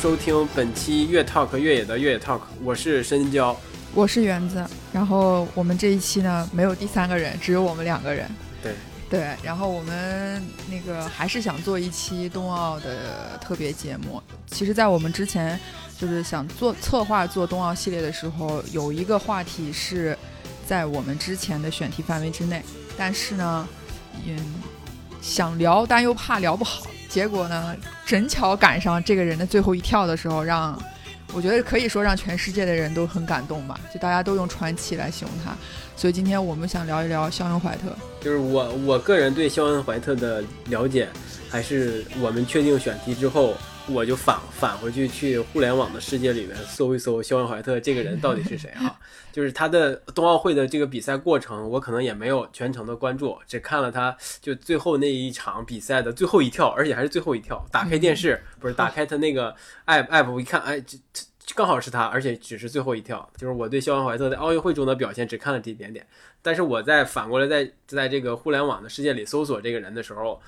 收听本期越 talk 越野的越野 talk，我是深交，我是园子。然后我们这一期呢，没有第三个人，只有我们两个人。对对，然后我们那个还是想做一期冬奥的特别节目。其实，在我们之前就是想做策划做冬奥系列的时候，有一个话题是在我们之前的选题范围之内，但是呢，嗯，想聊但又怕聊不好。结果呢，正巧赶上这个人的最后一跳的时候，让我觉得可以说让全世界的人都很感动吧，就大家都用传奇来形容他。所以今天我们想聊一聊肖恩怀特。就是我我个人对肖恩怀特的了解，还是我们确定选题之后。我就返返回去去互联网的世界里面搜一搜肖恩怀特这个人到底是谁啊？就是他的冬奥会的这个比赛过程，我可能也没有全程的关注，只看了他就最后那一场比赛的最后一跳，而且还是最后一跳。打开电视不是打开他那个 app app，我一看，哎，这这刚好是他，而且只是最后一跳。就是我对肖恩怀特在奥运会中的表现只看了这一点点，但是我在反过来在在这个互联网的世界里搜索这个人的时候。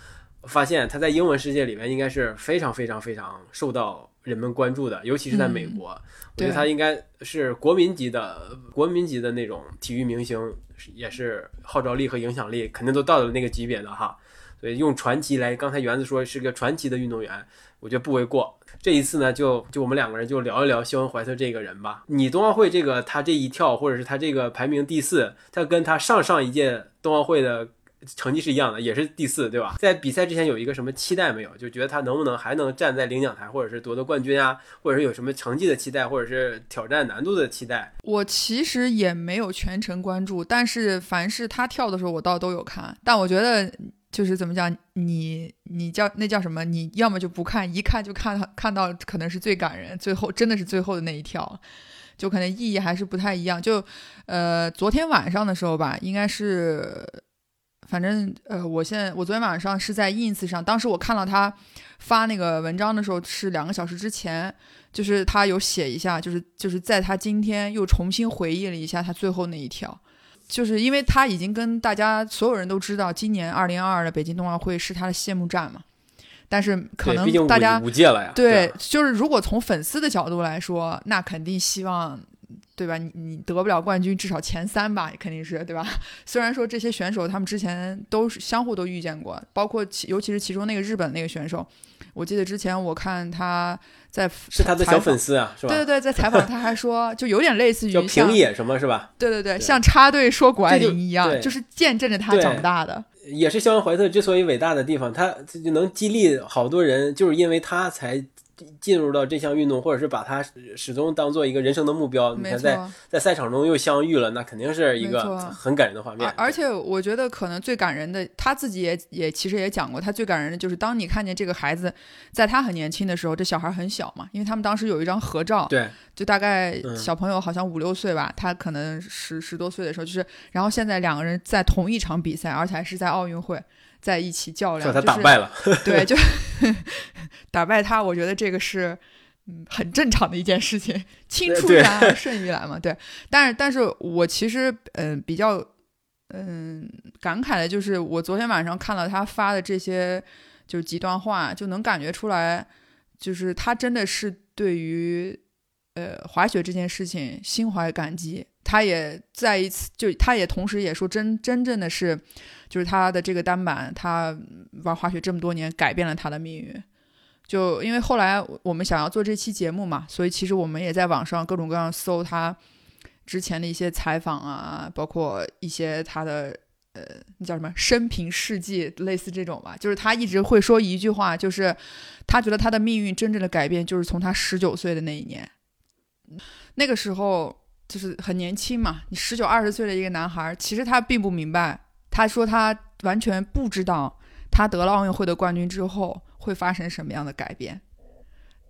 发现他在英文世界里面应该是非常非常非常受到人们关注的，尤其是在美国，我觉得他应该是国民级的国民级的那种体育明星，也是号召力和影响力肯定都到了那个级别的哈。所以用传奇来，刚才园子说是个传奇的运动员，我觉得不为过。这一次呢，就就我们两个人就聊一聊肖恩怀特这个人吧。你冬奥会这个他这一跳，或者是他这个排名第四，他跟他上上一届冬奥会的。成绩是一样的，也是第四，对吧？在比赛之前有一个什么期待没有？就觉得他能不能还能站在领奖台，或者是夺得冠军啊，或者是有什么成绩的期待，或者是挑战难度的期待？我其实也没有全程关注，但是凡是他跳的时候，我倒都有看。但我觉得就是怎么讲，你你叫那叫什么？你要么就不看，一看就看看到可能是最感人，最后真的是最后的那一跳，就可能意义还是不太一样。就呃，昨天晚上的时候吧，应该是。反正呃，我现在我昨天晚上是在 ins 上，当时我看到他发那个文章的时候是两个小时之前，就是他有写一下，就是就是在他今天又重新回忆了一下他最后那一条，就是因为他已经跟大家所有人都知道，今年二零二二的北京冬奥会是他的谢幕战嘛，但是可能大家对，就是如果从粉丝的角度来说，那肯定希望。对吧？你你得不了冠军，至少前三吧，肯定是对吧？虽然说这些选手他们之前都是相互都遇见过，包括其尤其是其中那个日本那个选手，我记得之前我看他在是他的小粉丝啊，是吧？对对对，在采访他还说，就有点类似于叫平野什么是吧？对对对，像插队说谷爱凌一样，就是见证着他长大的。也是肖恩怀特之所以伟大的地方，他就能激励好多人，就是因为他才。进入到这项运动，或者是把它始终当做一个人生的目标。你看，在在赛场中又相遇了，那肯定是一个很感人的画面。而且我觉得可能最感人的，他自己也也其实也讲过，他最感人的就是当你看见这个孩子，在他很年轻的时候，这小孩很小嘛，因为他们当时有一张合照，对，就大概小朋友好像五六岁吧，他可能十十多岁的时候，就是然后现在两个人在同一场比赛，而且还是在奥运会。在一起较量，他打败了，对，就 打败他。我觉得这个是嗯很正常的一件事情，青出于蓝而胜于蓝嘛。对，但是但是我其实嗯比较嗯感慨的就是，我昨天晚上看到他发的这些就是极端话，就能感觉出来，就是他真的是对于呃滑雪这件事情心怀感激。他也再一次，就他也同时也说，真真正的是，就是他的这个单板，他玩滑雪这么多年，改变了他的命运。就因为后来我们想要做这期节目嘛，所以其实我们也在网上各种各样搜他之前的一些采访啊，包括一些他的呃，那叫什么生平事迹，类似这种吧。就是他一直会说一句话，就是他觉得他的命运真正的改变，就是从他十九岁的那一年，那个时候。就是很年轻嘛，你十九二十岁的一个男孩，其实他并不明白。他说他完全不知道，他得了奥运会的冠军之后会发生什么样的改变。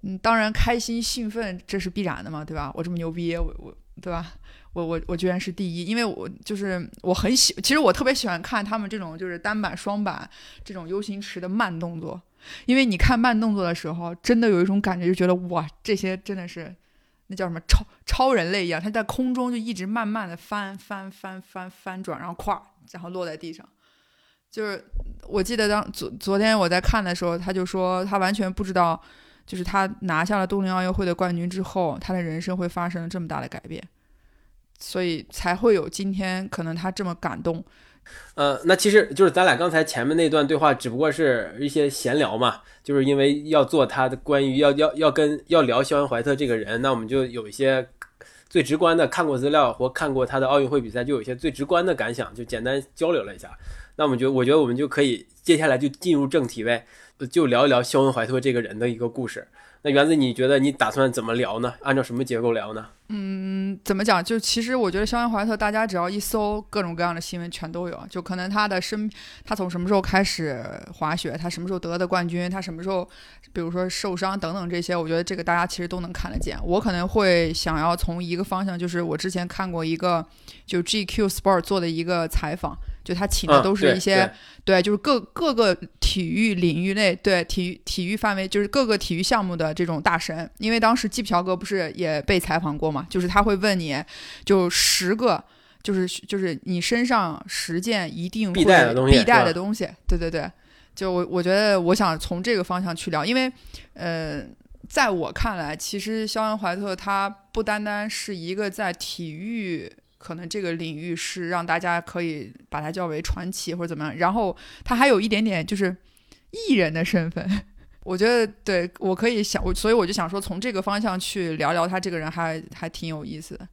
嗯，当然开心兴奋这是必然的嘛，对吧？我这么牛逼，我我对吧？我我我居然是第一，因为我就是我很喜，其实我特别喜欢看他们这种就是单板双板这种 U 型池的慢动作，因为你看慢动作的时候，真的有一种感觉，就觉得哇，这些真的是。那叫什么超超人类一样，他在空中就一直慢慢的翻翻翻翻翻转，然后咵，然后落在地上。就是我记得当昨昨天我在看的时候，他就说他完全不知道，就是他拿下了东京奥运会的冠军之后，他的人生会发生这么大的改变，所以才会有今天可能他这么感动。呃，那其实就是咱俩刚才前面那段对话，只不过是一些闲聊嘛，就是因为要做他的关于要要要跟要聊肖恩怀特这个人，那我们就有一些最直观的看过资料或看过他的奥运会比赛，就有一些最直观的感想，就简单交流了一下。那我们觉得，我觉得我们就可以接下来就进入正题呗，就聊一聊肖恩怀特这个人的一个故事。那园子，你觉得你打算怎么聊呢？按照什么结构聊呢？嗯，怎么讲？就其实我觉得肖恩怀特，大家只要一搜各种各样的新闻，全都有。就可能他的身，他从什么时候开始滑雪，他什么时候得的冠军，他什么时候，比如说受伤等等这些，我觉得这个大家其实都能看得见。我可能会想要从一个方向，就是我之前看过一个就 GQ Sport 做的一个采访。就他请的都是一些，对，就是各各个体育领域内，对体育体育范围，就是各个体育项目的这种大神。因为当时季朴格不是也被采访过嘛，就是他会问你，就十个，就是就是你身上十件一定必带的东西，必带的东西。对对对，就我我觉得我想从这个方向去聊，因为呃，在我看来，其实肖恩怀特他不单单是一个在体育。可能这个领域是让大家可以把它叫为传奇或者怎么样，然后他还有一点点就是艺人的身份，我觉得对我可以想，我所以我就想说从这个方向去聊聊他这个人还还挺有意思的。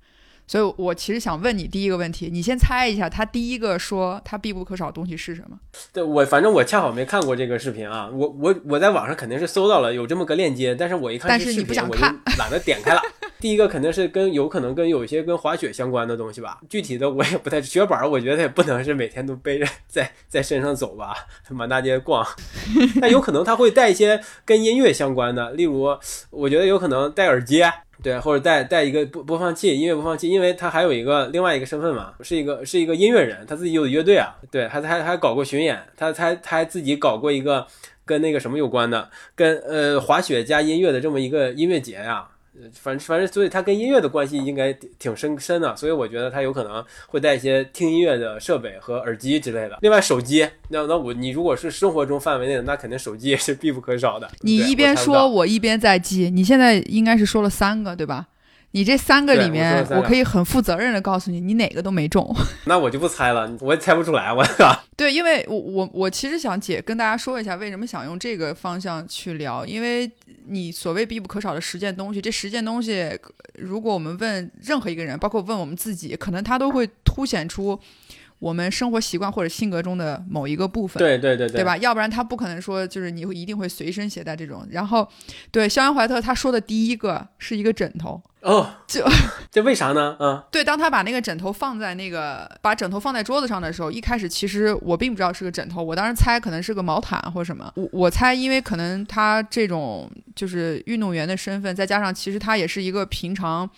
所以，我其实想问你第一个问题，你先猜一下，他第一个说他必不可少的东西是什么？对我，反正我恰好没看过这个视频啊。我我我在网上肯定是搜到了有这么个链接，但是我一看但是你不想看，懒得点开了。第一个肯定是跟有可能跟有一些跟滑雪相关的东西吧，具体的我也不太。雪板我觉得也不能是每天都背着在 在身上走吧，满大街逛。但有可能他会带一些跟音乐相关的，例如我觉得有可能戴耳机。对，或者带带一个播播放器，音乐播放器，因为他还有一个另外一个身份嘛，是一个是一个音乐人，他自己有乐队啊，对，还他还搞过巡演，他他他还自己搞过一个跟那个什么有关的，跟呃滑雪加音乐的这么一个音乐节呀。反正反正，所以他跟音乐的关系应该挺深深的，所以我觉得他有可能会带一些听音乐的设备和耳机之类的。另外，手机，那那我你如果是生活中范围内的，那肯定手机也是必不可少的。你一边说，我一边在记。你现在应该是说了三个，对吧？你这三个里面，我可以很负责任的告诉你，你哪个都没中。那我就不猜了，我也猜不出来，我靠。对，因为我我我其实想解跟大家说一下，为什么想用这个方向去聊，因为你所谓必不可少的十件东西，这十件东西，如果我们问任何一个人，包括问我们自己，可能他都会凸显出。我们生活习惯或者性格中的某一个部分，对对对对，对吧？要不然他不可能说就是你会一定会随身携带这种。然后，对肖恩怀特他说的第一个是一个枕头哦，就 这为啥呢？嗯，对，当他把那个枕头放在那个把枕头放在桌子上的时候，一开始其实我并不知道是个枕头，我当时猜可能是个毛毯或者什么。我我猜，因为可能他这种就是运动员的身份，再加上其实他也是一个平常。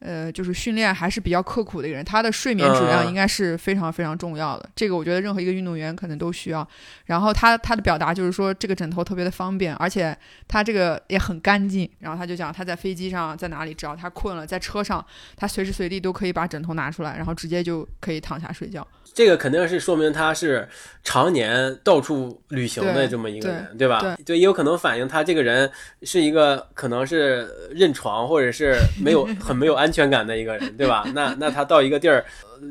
呃，就是训练还是比较刻苦的一个人，他的睡眠质量应该是非常非常重要的。这个我觉得任何一个运动员可能都需要。然后他他的表达就是说，这个枕头特别的方便，而且他这个也很干净。然后他就讲他在飞机上在哪里，只要他困了，在车上，他随时随地都可以把枕头拿出来，然后直接就可以躺下睡觉。这个肯定是说明他是常年到处旅行的这么一个人，对吧？对，也有可能反映他这个人是一个可能是认床或者是没有很没有安全感的一个人，对吧？那那他到一个地儿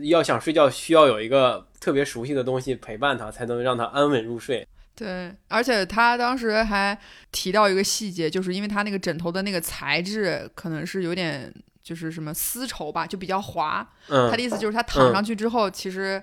要想睡觉，需要有一个特别熟悉的东西陪伴他，才能让他安稳入睡。对，而且他当时还提到一个细节，就是因为他那个枕头的那个材质可能是有点就是什么丝绸吧，就比较滑。嗯，他的意思就是他躺上去之后，其实。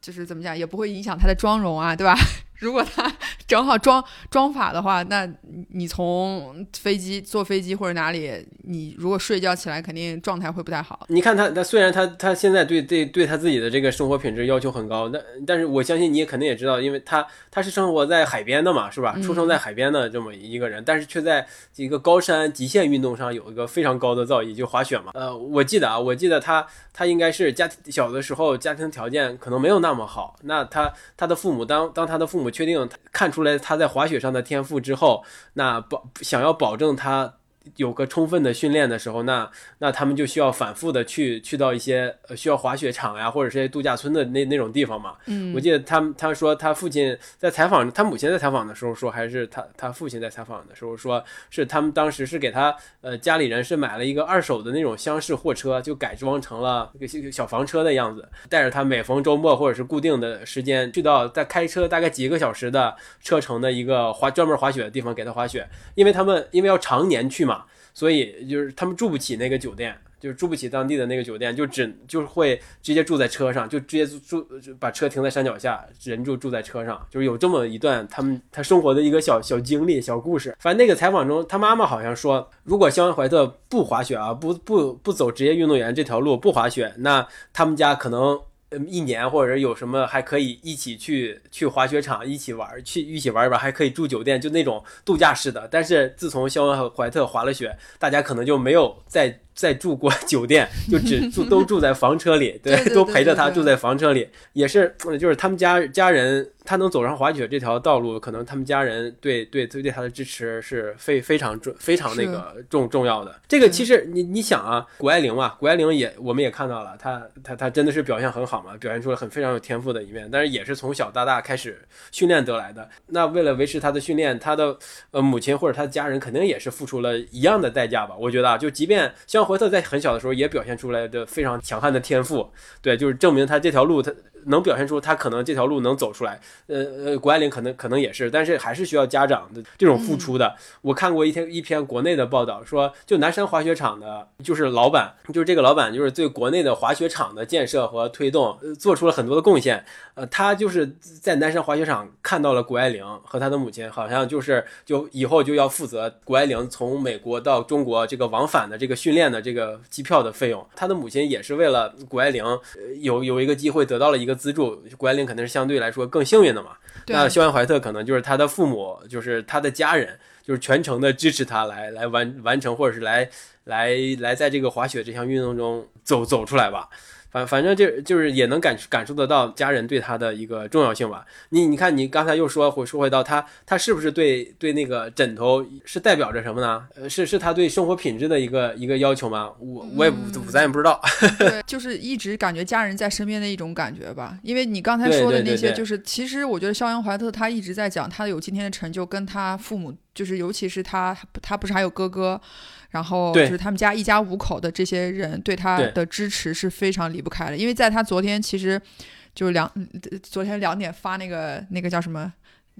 就是怎么讲，也不会影响他的妆容啊，对吧？如果他 正好装装法的话，那你从飞机坐飞机或者哪里，你如果睡觉起来，肯定状态会不太好。你看他，他虽然他他现在对对对他自己的这个生活品质要求很高，但但是我相信你也肯定也知道，因为他他是生活在海边的嘛，是吧？出生在海边的这么一个人，但是却在一个高山极限运动上有一个非常高的造诣，就滑雪嘛。呃，我记得啊，我记得他他应该是家庭小的时候家庭条件可能没有那么好，那他他的父母当当他的父母。确定看出来他在滑雪上的天赋之后，那保想要保证他有个充分的训练的时候，那那他们就需要反复的去去到一些呃需要滑雪场呀，或者是度假村的那那种地方嘛。嗯，我记得他他说他父亲在采访，他母亲在采访的时候说，还是他他父亲在采访的时候说，是他们当时是给他呃家里人是买了一个二手的那种厢式货车，就改装成了一个小房车的样子，带着他每逢周末或者是固定的时间去到在开车大概几个小时的车程的一个滑专门滑雪的地方给他滑雪，因为他们因为要常年去嘛。所以就是他们住不起那个酒店，就是住不起当地的那个酒店，就只就会直接住在车上，就直接住把车停在山脚下，人就住在车上，就是有这么一段他们他生活的一个小小经历、小故事。反正那个采访中，他妈妈好像说，如果肖恩怀特不滑雪啊，不不不走职业运动员这条路，不滑雪，那他们家可能。一年或者有什么还可以一起去去滑雪场一起玩，去一起玩一玩，还可以住酒店，就那种度假式的。但是自从肖恩和怀特滑了雪，大家可能就没有再。在住过酒店，就只住都住在房车里，对，都陪着他住在房车里，也是，就是他们家家人，他能走上滑雪这条道路，可能他们家人对对对对他的支持是非非常重非常那个重重要的。这个其实你你想啊，谷爱凌嘛，谷爱凌也我们也看到了，她她她真的是表现很好嘛，表现出了很非常有天赋的一面，但是也是从小到大开始训练得来的。那为了维持她的训练，她的呃母亲或者她的家人肯定也是付出了一样的代价吧？我觉得啊，就即便像。怀特在很小的时候也表现出来的非常强悍的天赋，对，就是证明他这条路他。能表现出他可能这条路能走出来，呃呃，谷爱凌可能可能也是，但是还是需要家长的这种付出的。我看过一篇一篇国内的报道，说就南山滑雪场的，就是老板，就是这个老板，就是对国内的滑雪场的建设和推动做出了很多的贡献。呃，他就是在南山滑雪场看到了谷爱凌和他的母亲，好像就是就以后就要负责谷爱凌从美国到中国这个往返的这个训练的这个机票的费用。他的母亲也是为了谷爱凌有有一个机会得到了一个。资助谷爱凌肯定是相对来说更幸运的嘛。那肖恩怀特可能就是他的父母，就是他的家人，就是全程的支持他来来完完成，或者是来来来在这个滑雪这项运动中走走出来吧。反反正就就是也能感感受得到家人对他的一个重要性吧。你你看，你刚才又说回说回到他，他是不是对对那个枕头是代表着什么呢？呃，是是他对生活品质的一个一个要求吗？我我也不咱也不知道。对，就是一直感觉家人在身边的一种感觉吧。因为你刚才说的那些，就是其实我觉得肖恩怀特他一直在讲他有今天的成就，跟他父母，就是尤其是他他不是还有哥哥。然后就是他们家一家五口的这些人对他的支持是非常离不开的，因为在他昨天其实就两昨天两点发那个那个叫什么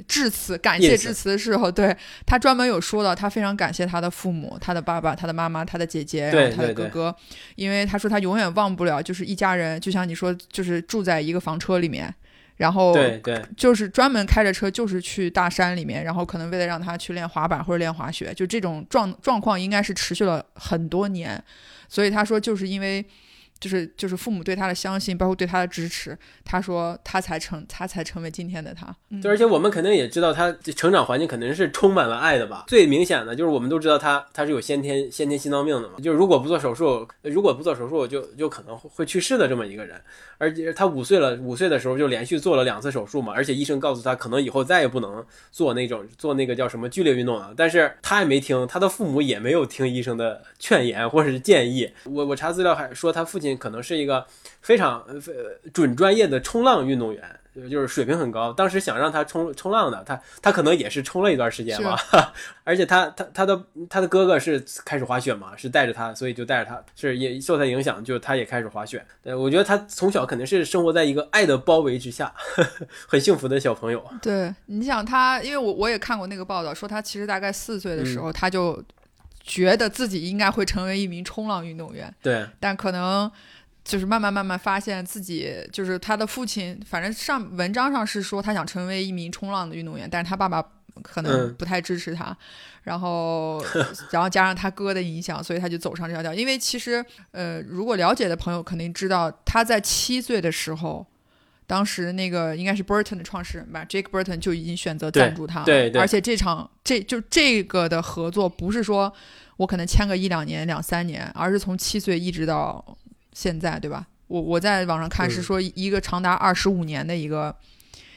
致辞感谢致辞的时候，对他专门有说到他非常感谢他的父母，他的爸爸、他的妈妈、他的姐姐，然后他的哥哥，因为他说他永远忘不了，就是一家人，就像你说，就是住在一个房车里面。然后对对，就是专门开着车，就是去大山里面，然后可能为了让他去练滑板或者练滑雪，就这种状状况应该是持续了很多年，所以他说就是因为。就是就是父母对他的相信，包括对他的支持，他说他才成他才成为今天的他。对，而且我们肯定也知道他成长环境肯定是充满了爱的吧。最明显的就是我们都知道他他是有先天先天心脏病的嘛，就是如果不做手术，如果不做手术就就可能会去世的这么一个人。而且他五岁了，五岁的时候就连续做了两次手术嘛，而且医生告诉他可能以后再也不能做那种做那个叫什么剧烈运动了。但是他也没听，他的父母也没有听医生的劝言或者是建议。我我查资料还说他父亲。可能是一个非常呃准专业的冲浪运动员，就是水平很高。当时想让他冲冲浪的，他他可能也是冲了一段时间吧。而且他他他的他的哥哥是开始滑雪嘛，是带着他，所以就带着他，是也受他影响，就他也开始滑雪。对，我觉得他从小肯定是生活在一个爱的包围之下，很幸福的小朋友。对，你想他，因为我我也看过那个报道，说他其实大概四岁的时候他就。觉得自己应该会成为一名冲浪运动员，对，但可能就是慢慢慢慢发现自己就是他的父亲，反正上文章上是说他想成为一名冲浪的运动员，但是他爸爸可能不太支持他，然后然后加上他哥的影响，所以他就走上这条道。因为其实呃，如果了解的朋友肯定知道，他在七岁的时候。当时那个应该是 Burton 的创始人吧，Jake Burton 就已经选择赞助他了。对对。而且这场这就这个的合作不是说我可能签个一两年、两三年，而是从七岁一直到现在，对吧？我我在网上看是说一个长达二十五年的一个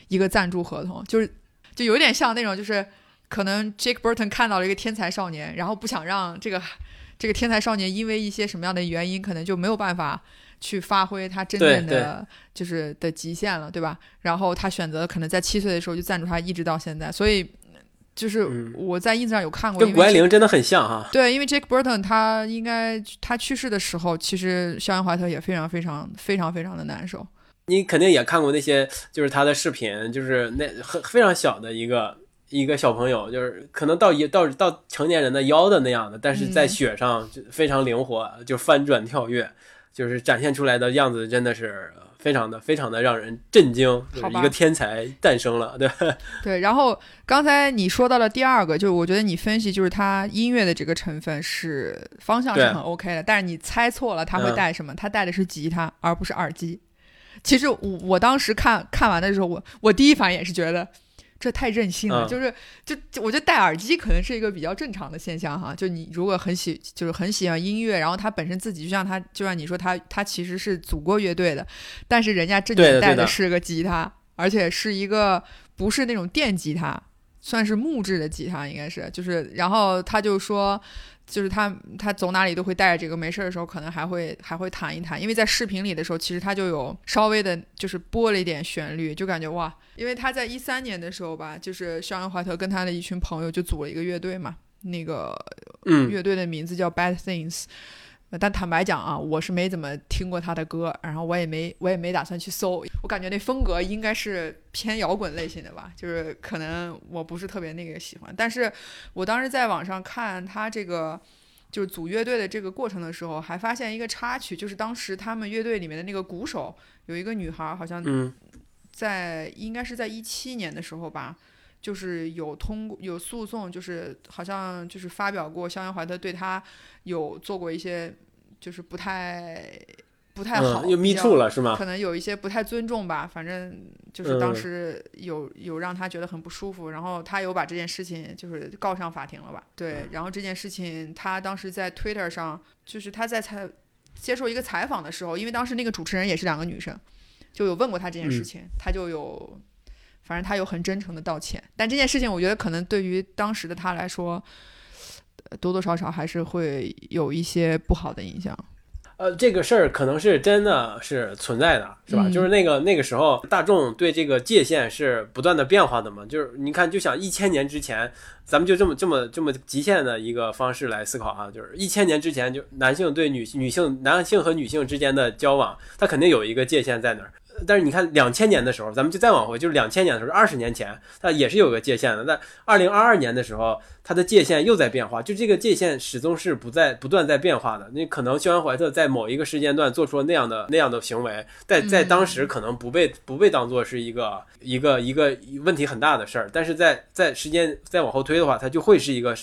一个赞助合同，就是就有点像那种就是可能 Jake Burton 看到了一个天才少年，然后不想让这个这个天才少年因为一些什么样的原因，可能就没有办法去发挥他真正的就是的极限了，对吧？然后他选择可能在七岁的时候就赞助他，一直到现在。所以就是我在 ins 上有看过，跟谷爱凌真的很像哈。对，因为 Jake Burton 他应该他去世的时候，其实肖恩怀特也非常非常非常非常的难受。你肯定也看过那些，就是他的视频，就是那很非常小的一个一个小朋友，就是可能到一到到成年人的腰的那样的，但是在雪上就非常灵活，就翻转跳跃，就是展现出来的样子真的是非常的非常的让人震惊，一个天才诞生了，对 对。然后刚才你说到了第二个，就是我觉得你分析就是他音乐的这个成分是方向是很 OK 的，但是你猜错了他会带什么，他带的是吉他而不是耳机。其实我我当时看看完的时候，我我第一反应也是觉得这太任性了，就是就我觉得戴耳机可能是一个比较正常的现象哈。就你如果很喜就是很喜欢音乐，然后他本身自己就像他就像你说他他其实是组过乐队的，但是人家正经带的是个吉他，而且是一个不是那种电吉他，算是木质的吉他应该是，就是然后他就说。就是他，他走哪里都会带着这个，没事的时候可能还会还会弹一弹。因为在视频里的时候，其实他就有稍微的，就是播了一点旋律，就感觉哇。因为他在一三年的时候吧，就是肖恩·怀特跟他的一群朋友就组了一个乐队嘛，那个乐队的名字叫 Bad Things。但坦白讲啊，我是没怎么听过他的歌，然后我也没我也没打算去搜。我感觉那风格应该是偏摇滚类型的吧，就是可能我不是特别那个喜欢。但是我当时在网上看他这个就是组乐队的这个过程的时候，还发现一个插曲，就是当时他们乐队里面的那个鼓手有一个女孩，好像在应该是在一七年的时候吧。就是有通过有诉讼，就是好像就是发表过肖恩怀特对他有做过一些就是不太不太好，又密处了是吗？可能有一些不太尊重吧，反正就是当时有有让他觉得很不舒服，然后他有把这件事情就是告上法庭了吧？对，然后这件事情他当时在 Twitter 上，就是他在采接受一个采访的时候，因为当时那个主持人也是两个女生，就有问过他这件事情，他就有。反正他有很真诚的道歉，但这件事情我觉得可能对于当时的他来说，多多少少还是会有一些不好的影响。呃，这个事儿可能是真的是存在的，是吧？就是那个那个时候，大众对这个界限是不断的变化的嘛。就是你看，就想一千年之前，咱们就这么这么这么极限的一个方式来思考啊，就是一千年之前，就男性对女女性男性和女性之间的交往，它肯定有一个界限在那儿。但是你看，两千年的时候，咱们就再往回，就是两千年的时候，二十年前，它也是有个界限的。在二零二二年的时候，它的界限又在变化，就这个界限始终是不在不断在变化的。那可能肖恩·怀特在某一个时间段做出了那样的那样的行为，在在当时可能不被不被当做是一个一个一个问题很大的事儿，但是在在时间再往后推的话，它就会是一个。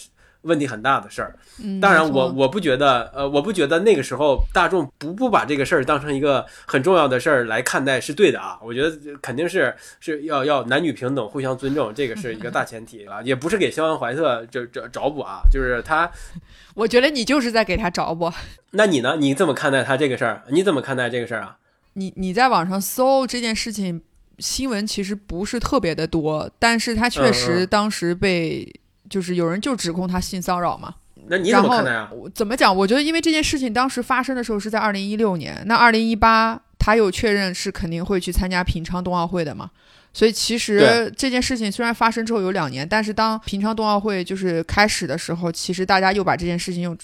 问题很大的事儿，当然我我不觉得，呃，我不觉得那个时候大众不不把这个事儿当成一个很重要的事儿来看待是对的啊。我觉得肯定是是要要男女平等，互相尊重，这个是一个大前提啊，也不是给肖恩怀特这这找补啊，就是他，我觉得你就是在给他找补。那你呢？你怎么看待他这个事儿？你怎么看待这个事儿啊？你你在网上搜这件事情新闻其实不是特别的多，但是他确实当时被。就是有人就指控他性骚扰嘛？那你怎么看待啊？怎么讲？我觉得因为这件事情当时发生的时候是在二零一六年，那二零一八他有确认是肯定会去参加平昌冬奥会的嘛？所以其实这件事情虽然发生之后有两年，但是当平昌冬奥会就是开始的时候，其实大家又把这件事情又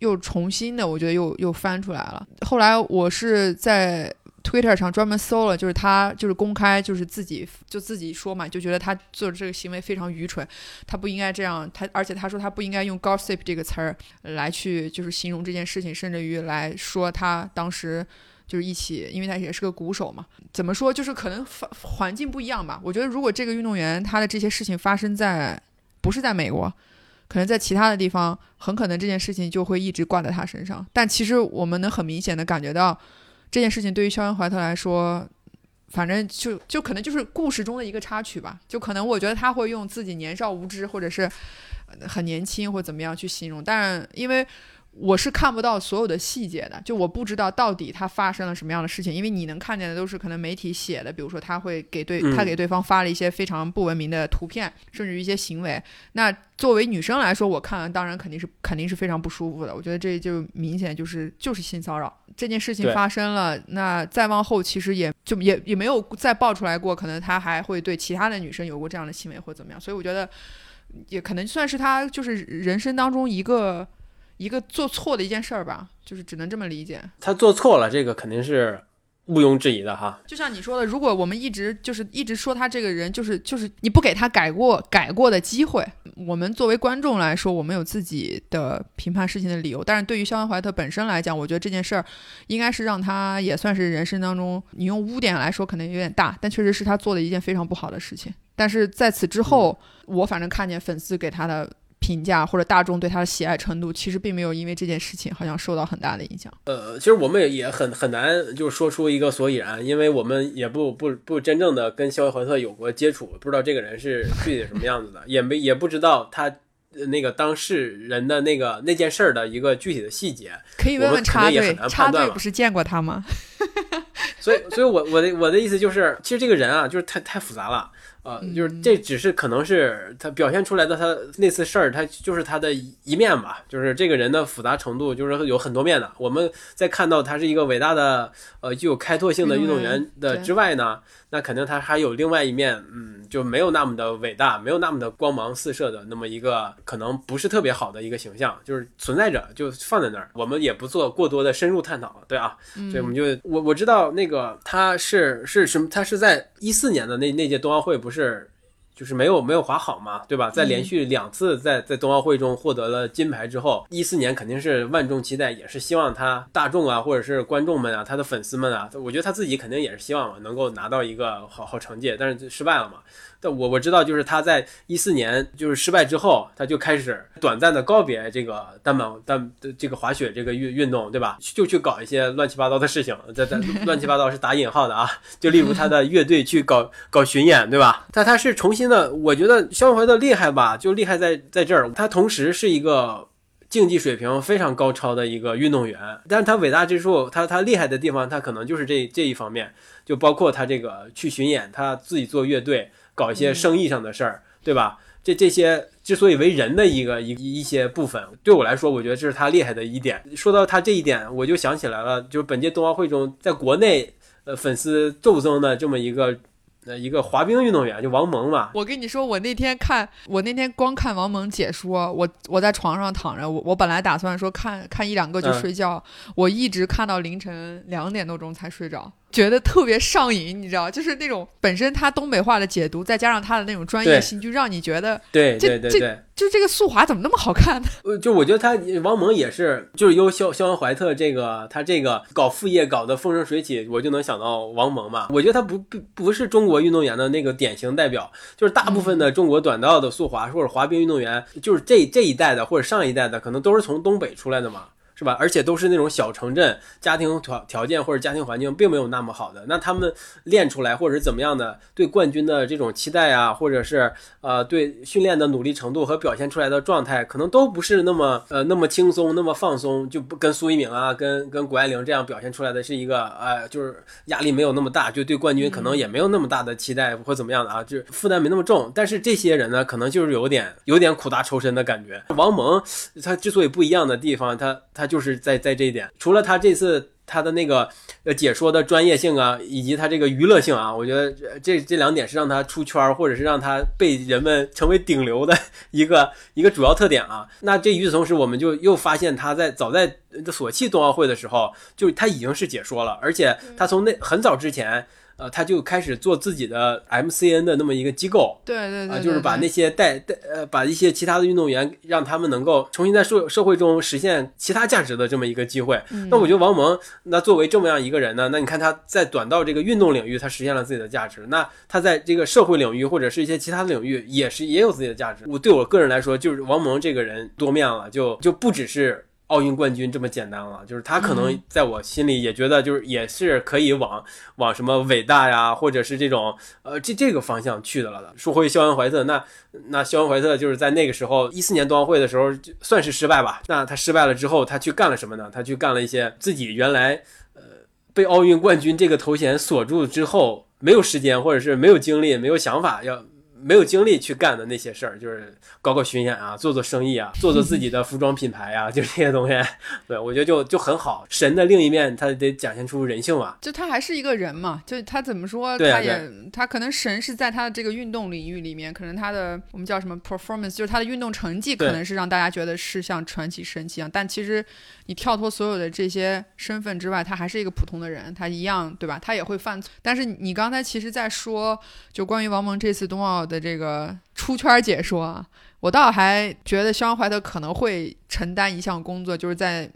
又重新的，我觉得又又翻出来了。后来我是在。Twitter 上专门搜了，就是他就是公开，就是自己就自己说嘛，就觉得他做的这个行为非常愚蠢，他不应该这样。他而且他说他不应该用 gossip 这个词儿来去就是形容这件事情，甚至于来说他当时就是一起，因为他也是个鼓手嘛。怎么说？就是可能环境不一样吧。我觉得如果这个运动员他的这些事情发生在不是在美国，可能在其他的地方，很可能这件事情就会一直挂在他身上。但其实我们能很明显的感觉到。这件事情对于肖恩·怀特来说，反正就就可能就是故事中的一个插曲吧。就可能我觉得他会用自己年少无知，或者是很年轻或怎么样去形容。但因为我是看不到所有的细节的，就我不知道到底他发生了什么样的事情，因为你能看见的都是可能媒体写的，比如说他会给对他给对方发了一些非常不文明的图片，甚至于一些行为。那作为女生来说，我看完当然肯定是肯定是非常不舒服的。我觉得这就明显就是就是性骚扰这件事情发生了，那再往后其实也就也也没有再爆出来过，可能他还会对其他的女生有过这样的行为或怎么样。所以我觉得也可能算是他就是人生当中一个。一个做错的一件事儿吧，就是只能这么理解。他做错了，这个肯定是毋庸置疑的哈。就像你说的，如果我们一直就是一直说他这个人，就是就是你不给他改过改过的机会，我们作为观众来说，我们有自己的评判事情的理由。但是对于肖恩怀特本身来讲，我觉得这件事儿应该是让他也算是人生当中，你用污点来说可能有点大，但确实是他做的一件非常不好的事情。但是在此之后，我反正看见粉丝给他的。评价或者大众对他的喜爱程度，其实并没有因为这件事情好像受到很大的影响。呃，其实我们也也很很难就说出一个所以然，因为我们也不不不真正的跟肖恩怀特有过接触，不知道这个人是具体什么样子的，也没也不知道他那个当事人的那个那件事儿的一个具体的细节。可以问问插队，插队不是见过他吗？所以，所以我我的我的意思就是，其实这个人啊，就是太太复杂了。呃，就是这只是可能是他表现出来的他那次事儿，他就是他的一面吧。就是这个人的复杂程度，就是有很多面的。我们在看到他是一个伟大的呃具有开拓性的运动员的之外呢，那肯定他还有另外一面，嗯，就没有那么的伟大，没有那么的光芒四射的那么一个可能不是特别好的一个形象，就是存在着就放在那儿。我们也不做过多的深入探讨，对啊，所以我们就我我知道那个他是是什么，他是在一四年的那那届冬奥会不是。就是没有没有滑好嘛，对吧？在连续两次在在冬奥会中获得了金牌之后，一四年肯定是万众期待，也是希望他大众啊，或者是观众们啊，他的粉丝们啊，我觉得他自己肯定也是希望能够拿到一个好好成绩，但是失败了嘛。但我我知道，就是他在一四年就是失败之后，他就开始短暂的告别这个单板单这个滑雪这个运运动，对吧？就去搞一些乱七八糟的事情，在在 乱七八糟是打引号的啊，就例如他的乐队去搞搞巡演，对吧？但他是重新的，我觉得肖怀的厉害吧，就厉害在在这儿，他同时是一个竞技水平非常高超的一个运动员，但是他伟大之处，他他厉害的地方，他可能就是这这一方面，就包括他这个去巡演，他自己做乐队。搞一些生意上的事儿，对吧？这这些之所以为人的一个一一些部分，对我来说，我觉得这是他厉害的一点。说到他这一点，我就想起来了，就是本届冬奥会中，在国内呃粉丝骤增的这么一个呃一个滑冰运动员，就王蒙嘛。我跟你说，我那天看，我那天光看王蒙解说，我我在床上躺着，我我本来打算说看看一两个就睡觉，我一直看到凌晨两点多钟才睡着。觉得特别上瘾，你知道，就是那种本身他东北话的解读，再加上他的那种专业性，就让你觉得，对对对对，就这个速滑怎么那么好看呢？呃，就我觉得他王蒙也是，就是由肖肖恩怀特这个他这个搞副业搞得风生水起，我就能想到王蒙嘛。我觉得他不不不是中国运动员的那个典型代表，就是大部分的中国短道的速滑或者滑冰运动员，就是这这一代的或者上一代的，可能都是从东北出来的嘛。是吧？而且都是那种小城镇，家庭条条件或者家庭环境并没有那么好的，那他们练出来或者是怎么样的，对冠军的这种期待啊，或者是呃对训练的努力程度和表现出来的状态，可能都不是那么呃那么轻松，那么放松，就不跟苏一鸣啊，跟跟谷爱凌这样表现出来的是一个呃就是压力没有那么大，就对冠军可能也没有那么大的期待或怎么样的啊，就负担没那么重。但是这些人呢，可能就是有点有点苦大仇深的感觉。王蒙他之所以不一样的地方，他他。就是在在这一点，除了他这次他的那个呃解说的专业性啊，以及他这个娱乐性啊，我觉得这这两点是让他出圈，或者是让他被人们成为顶流的 一个一个主要特点啊。那这与此同时，我们就又发现他在早在索契冬奥会的时候，就他已经是解说了，而且他从那很早之前。呃，他就开始做自己的 MCN 的那么一个机构，对对对，就是把那些带带呃，把一些其他的运动员，让他们能够重新在社社会中实现其他价值的这么一个机会。那我觉得王蒙，那作为这么样一个人呢，那你看他在短道这个运动领域，他实现了自己的价值，那他在这个社会领域或者是一些其他的领域，也是也有自己的价值。我对我个人来说，就是王蒙这个人多面了，就就不只是。奥运冠军这么简单了，就是他可能在我心里也觉得，就是也是可以往往什么伟大呀，或者是这种呃这这个方向去的了的。说回肖恩怀特，那那肖恩怀特就是在那个时候一四年冬奥会的时候算是失败吧。那他失败了之后，他去干了什么呢？他去干了一些自己原来呃被奥运冠军这个头衔锁住之后没有时间或者是没有精力、没有想法要。没有精力去干的那些事儿，就是搞搞巡演啊，做做生意啊，做做自己的服装品牌啊，就这些东西。对我觉得就就很好。神的另一面，他得展现出人性嘛。就他还是一个人嘛，就他怎么说，他也他可能神是在他的这个运动领域里面，可能他的我们叫什么 performance，就是他的运动成绩可能是让大家觉得是像传奇神奇一样，但其实。你跳脱所有的这些身份之外，他还是一个普通的人，他一样，对吧？他也会犯错。但是你刚才其实在说，就关于王蒙这次冬奥的这个出圈解说啊，我倒还觉得肖恩怀特可能会承担一项工作，就是在。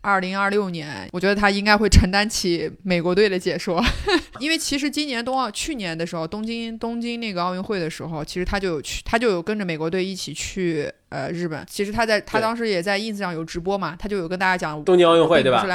二零二六年，我觉得他应该会承担起美国队的解说，因为其实今年冬奥，去年的时候，东京东京那个奥运会的时候，其实他就有去，他就有跟着美国队一起去呃日本。其实他在他当时也在 ins 上有直播嘛，他就有跟大家讲东京奥运会对吧？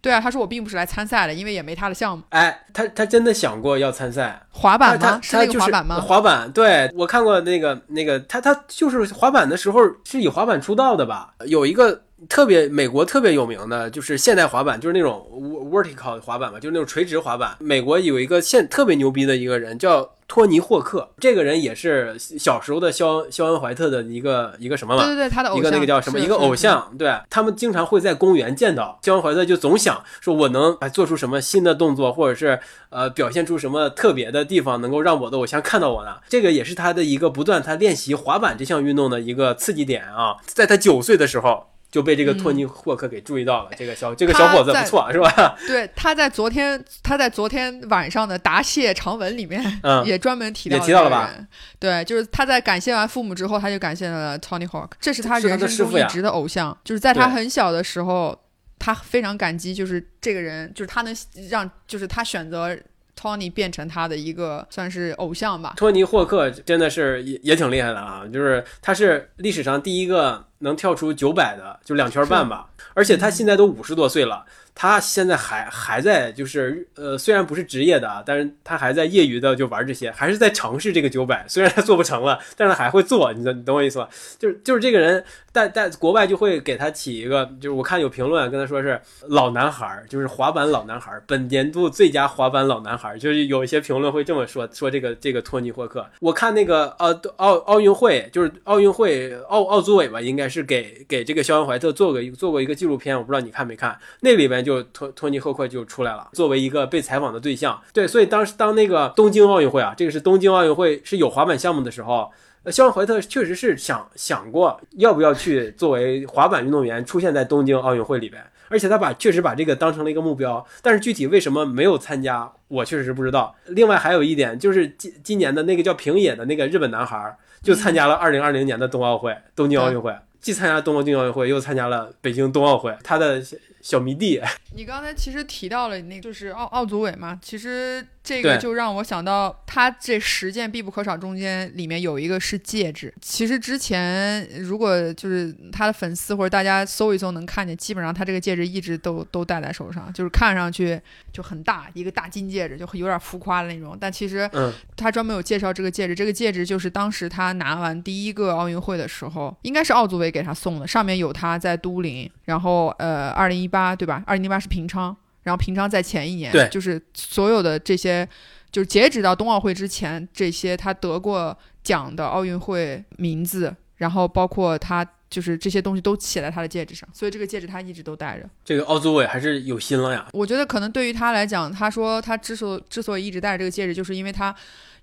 对啊，他说我并不是来参赛的，因为也没他的项目。哎，他他真的想过要参赛滑板吗？是那个滑板吗？滑板，对我看过那个那个他他就是滑板的时候是以滑板出道的吧？有一个。特别美国特别有名的就是现代滑板，就是那种 vertical 滑板嘛，就是那种垂直滑板。美国有一个现特别牛逼的一个人叫托尼霍克，这个人也是小时候的肖肖恩怀特的一个一个什么嘛？对对对，他的一个那个叫什么一个偶像。对他们经常会在公园见到肖恩怀特，就总想说我能做出什么新的动作，或者是呃表现出什么特别的地方，能够让我的偶像看到我呢？这个也是他的一个不断他练习滑板这项运动的一个刺激点啊。在他九岁的时候。就被这个托尼霍克给注意到了，这个小这个小伙子不错，是吧？对，他在昨天他在昨天晚上的答谢长文里面，也专门提到也提到了吧？对，就是他在感谢完父母之后，他就感谢了 Tony Hawk，这是他人生中一直的偶像。就是在他很小的时候，他非常感激，就是这个人，就是他能让，就是他选择。托尼变成他的一个算是偶像吧。托尼霍克真的是也也挺厉害的啊，就是他是历史上第一个能跳出九百的，就两圈半吧，而且他现在都五十多岁了。他现在还还在，就是呃，虽然不是职业的啊，但是他还在业余的就玩这些，还是在尝试这个九百。虽然他做不成了，但是他还会做。你懂你懂我意思吧？就是就是这个人，在在国外就会给他起一个，就是我看有评论跟他说是老男孩，就是滑板老男孩，本年度最佳滑板老男孩。就是有一些评论会这么说，说这个这个托尼霍克。我看那个呃奥奥运会，就是奥运会奥奥组委吧，应该是给给这个肖恩怀特做个做过一个纪录片，我不知道你看没看，那里边。就托托尼·赫克就出来了，作为一个被采访的对象。对，所以当时当那个东京奥运会啊，这个是东京奥运会是有滑板项目的时候，肖恩怀特确实是想想过要不要去作为滑板运动员出现在东京奥运会里边，而且他把确实把这个当成了一个目标。但是具体为什么没有参加，我确实是不知道。另外还有一点就是今今年的那个叫平野的那个日本男孩，就参加了二零二零年的冬奥会，东京奥运会，既参加东京奥运会，又参加了北京冬奥会，他的。小迷弟，你刚才其实提到了那，就是奥奥组委嘛，其实。这个就让我想到，他这十件必不可少中间里面有一个是戒指。其实之前如果就是他的粉丝或者大家搜一搜能看见，基本上他这个戒指一直都都戴在手上，就是看上去就很大一个大金戒指，就有点浮夸的那种。但其实，他专门有介绍这个戒指，这个戒指就是当时他拿完第一个奥运会的时候，应该是奥组委给他送的，上面有他在都灵，然后呃，二零一八对吧？二零一八是平昌。然后平常在前一年，就是所有的这些，就是截止到冬奥会之前，这些他得过奖的奥运会名字，然后包括他就是这些东西都写在他的戒指上，所以这个戒指他一直都戴着。这个奥组委还是有心了呀。我觉得可能对于他来讲，他说他之所之所以一直戴着这个戒指，就是因为他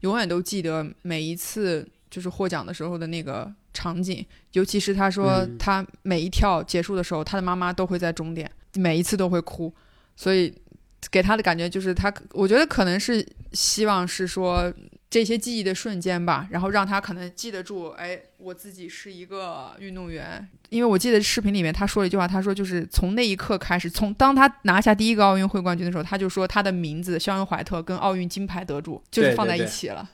永远都记得每一次就是获奖的时候的那个场景，尤其是他说他每一跳结束的时候，他的妈妈都会在终点，每一次都会哭。所以，给他的感觉就是他，我觉得可能是希望是说这些记忆的瞬间吧，然后让他可能记得住，哎，我自己是一个运动员。因为我记得视频里面他说了一句话，他说就是从那一刻开始，从当他拿下第一个奥运会冠军的时候，他就说他的名字肖恩怀特跟奥运金牌得主就是放在一起了。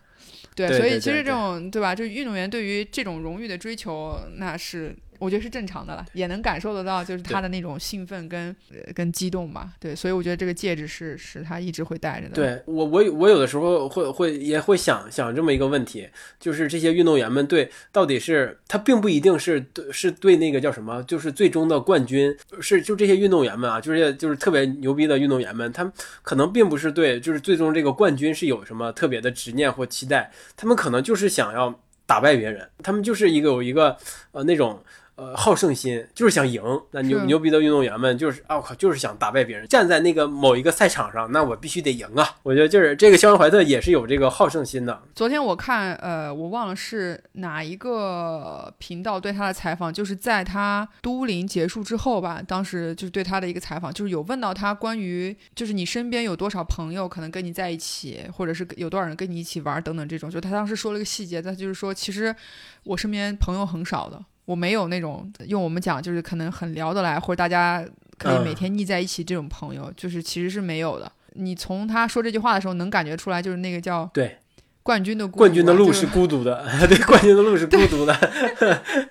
对，所以其实这种对吧，就运动员对于这种荣誉的追求，那是我觉得是正常的了，也能感受得到，就是他的那种兴奋跟呃跟激动吧。对，所以我觉得这个戒指是是他一直会戴着的。对我，我我有的时候会会也会想想这么一个问题，就是这些运动员们对到底是他并不一定是对是对那个叫什么，就是最终的冠军是就这些运动员们啊，就是就是特别牛逼的运动员们，他们可能并不是对就是最终这个冠军是有什么特别的执念或期待，他们可能就是想要打败别人，他们就是一个有一个呃那种。呃，好胜心就是想赢。那牛牛逼的运动员们就是啊，我靠，就是想打败别人。站在那个某一个赛场上，那我必须得赢啊！我觉得就是这个肖恩怀特也是有这个好胜心的。昨天我看，呃，我忘了是哪一个频道对他的采访，就是在他都灵结束之后吧，当时就是对他的一个采访，就是有问到他关于就是你身边有多少朋友可能跟你在一起，或者是有多少人跟你一起玩等等这种。就他当时说了一个细节，他就是说，其实我身边朋友很少的。我没有那种用我们讲就是可能很聊得来，或者大家可以每天腻在一起这种朋友，就是其实是没有的。你从他说这句话的时候能感觉出来，就是那个叫对冠军的冠军的路是孤独的，对冠军的路是孤独的。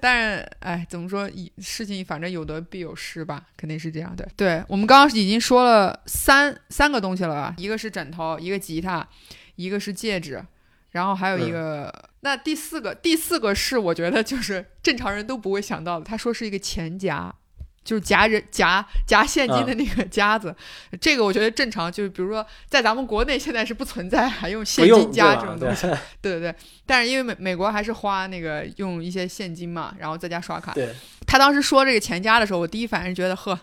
但是哎，怎么说？事情反正有得必有失吧，肯定是这样的。对我们刚刚已经说了三三个东西了吧？一个是枕头，一个吉他，一个是戒指。然后还有一个，那第四个，第四个是我觉得就是正常人都不会想到的。他说是一个钱夹，就是夹人夹夹现金的那个夹子。这个我觉得正常，就是比如说在咱们国内现在是不存在还用现金夹这种东西。对对对。但是因为美美国还是花那个用一些现金嘛，然后在家刷卡。对。他当时说这个钱夹的时候，我第一反应是觉得呵。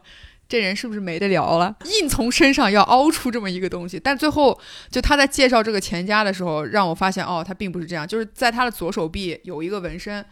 这人是不是没得聊了？硬从身上要凹出这么一个东西，但最后就他在介绍这个钱夹的时候，让我发现哦，他并不是这样，就是在他的左手臂有一个纹身，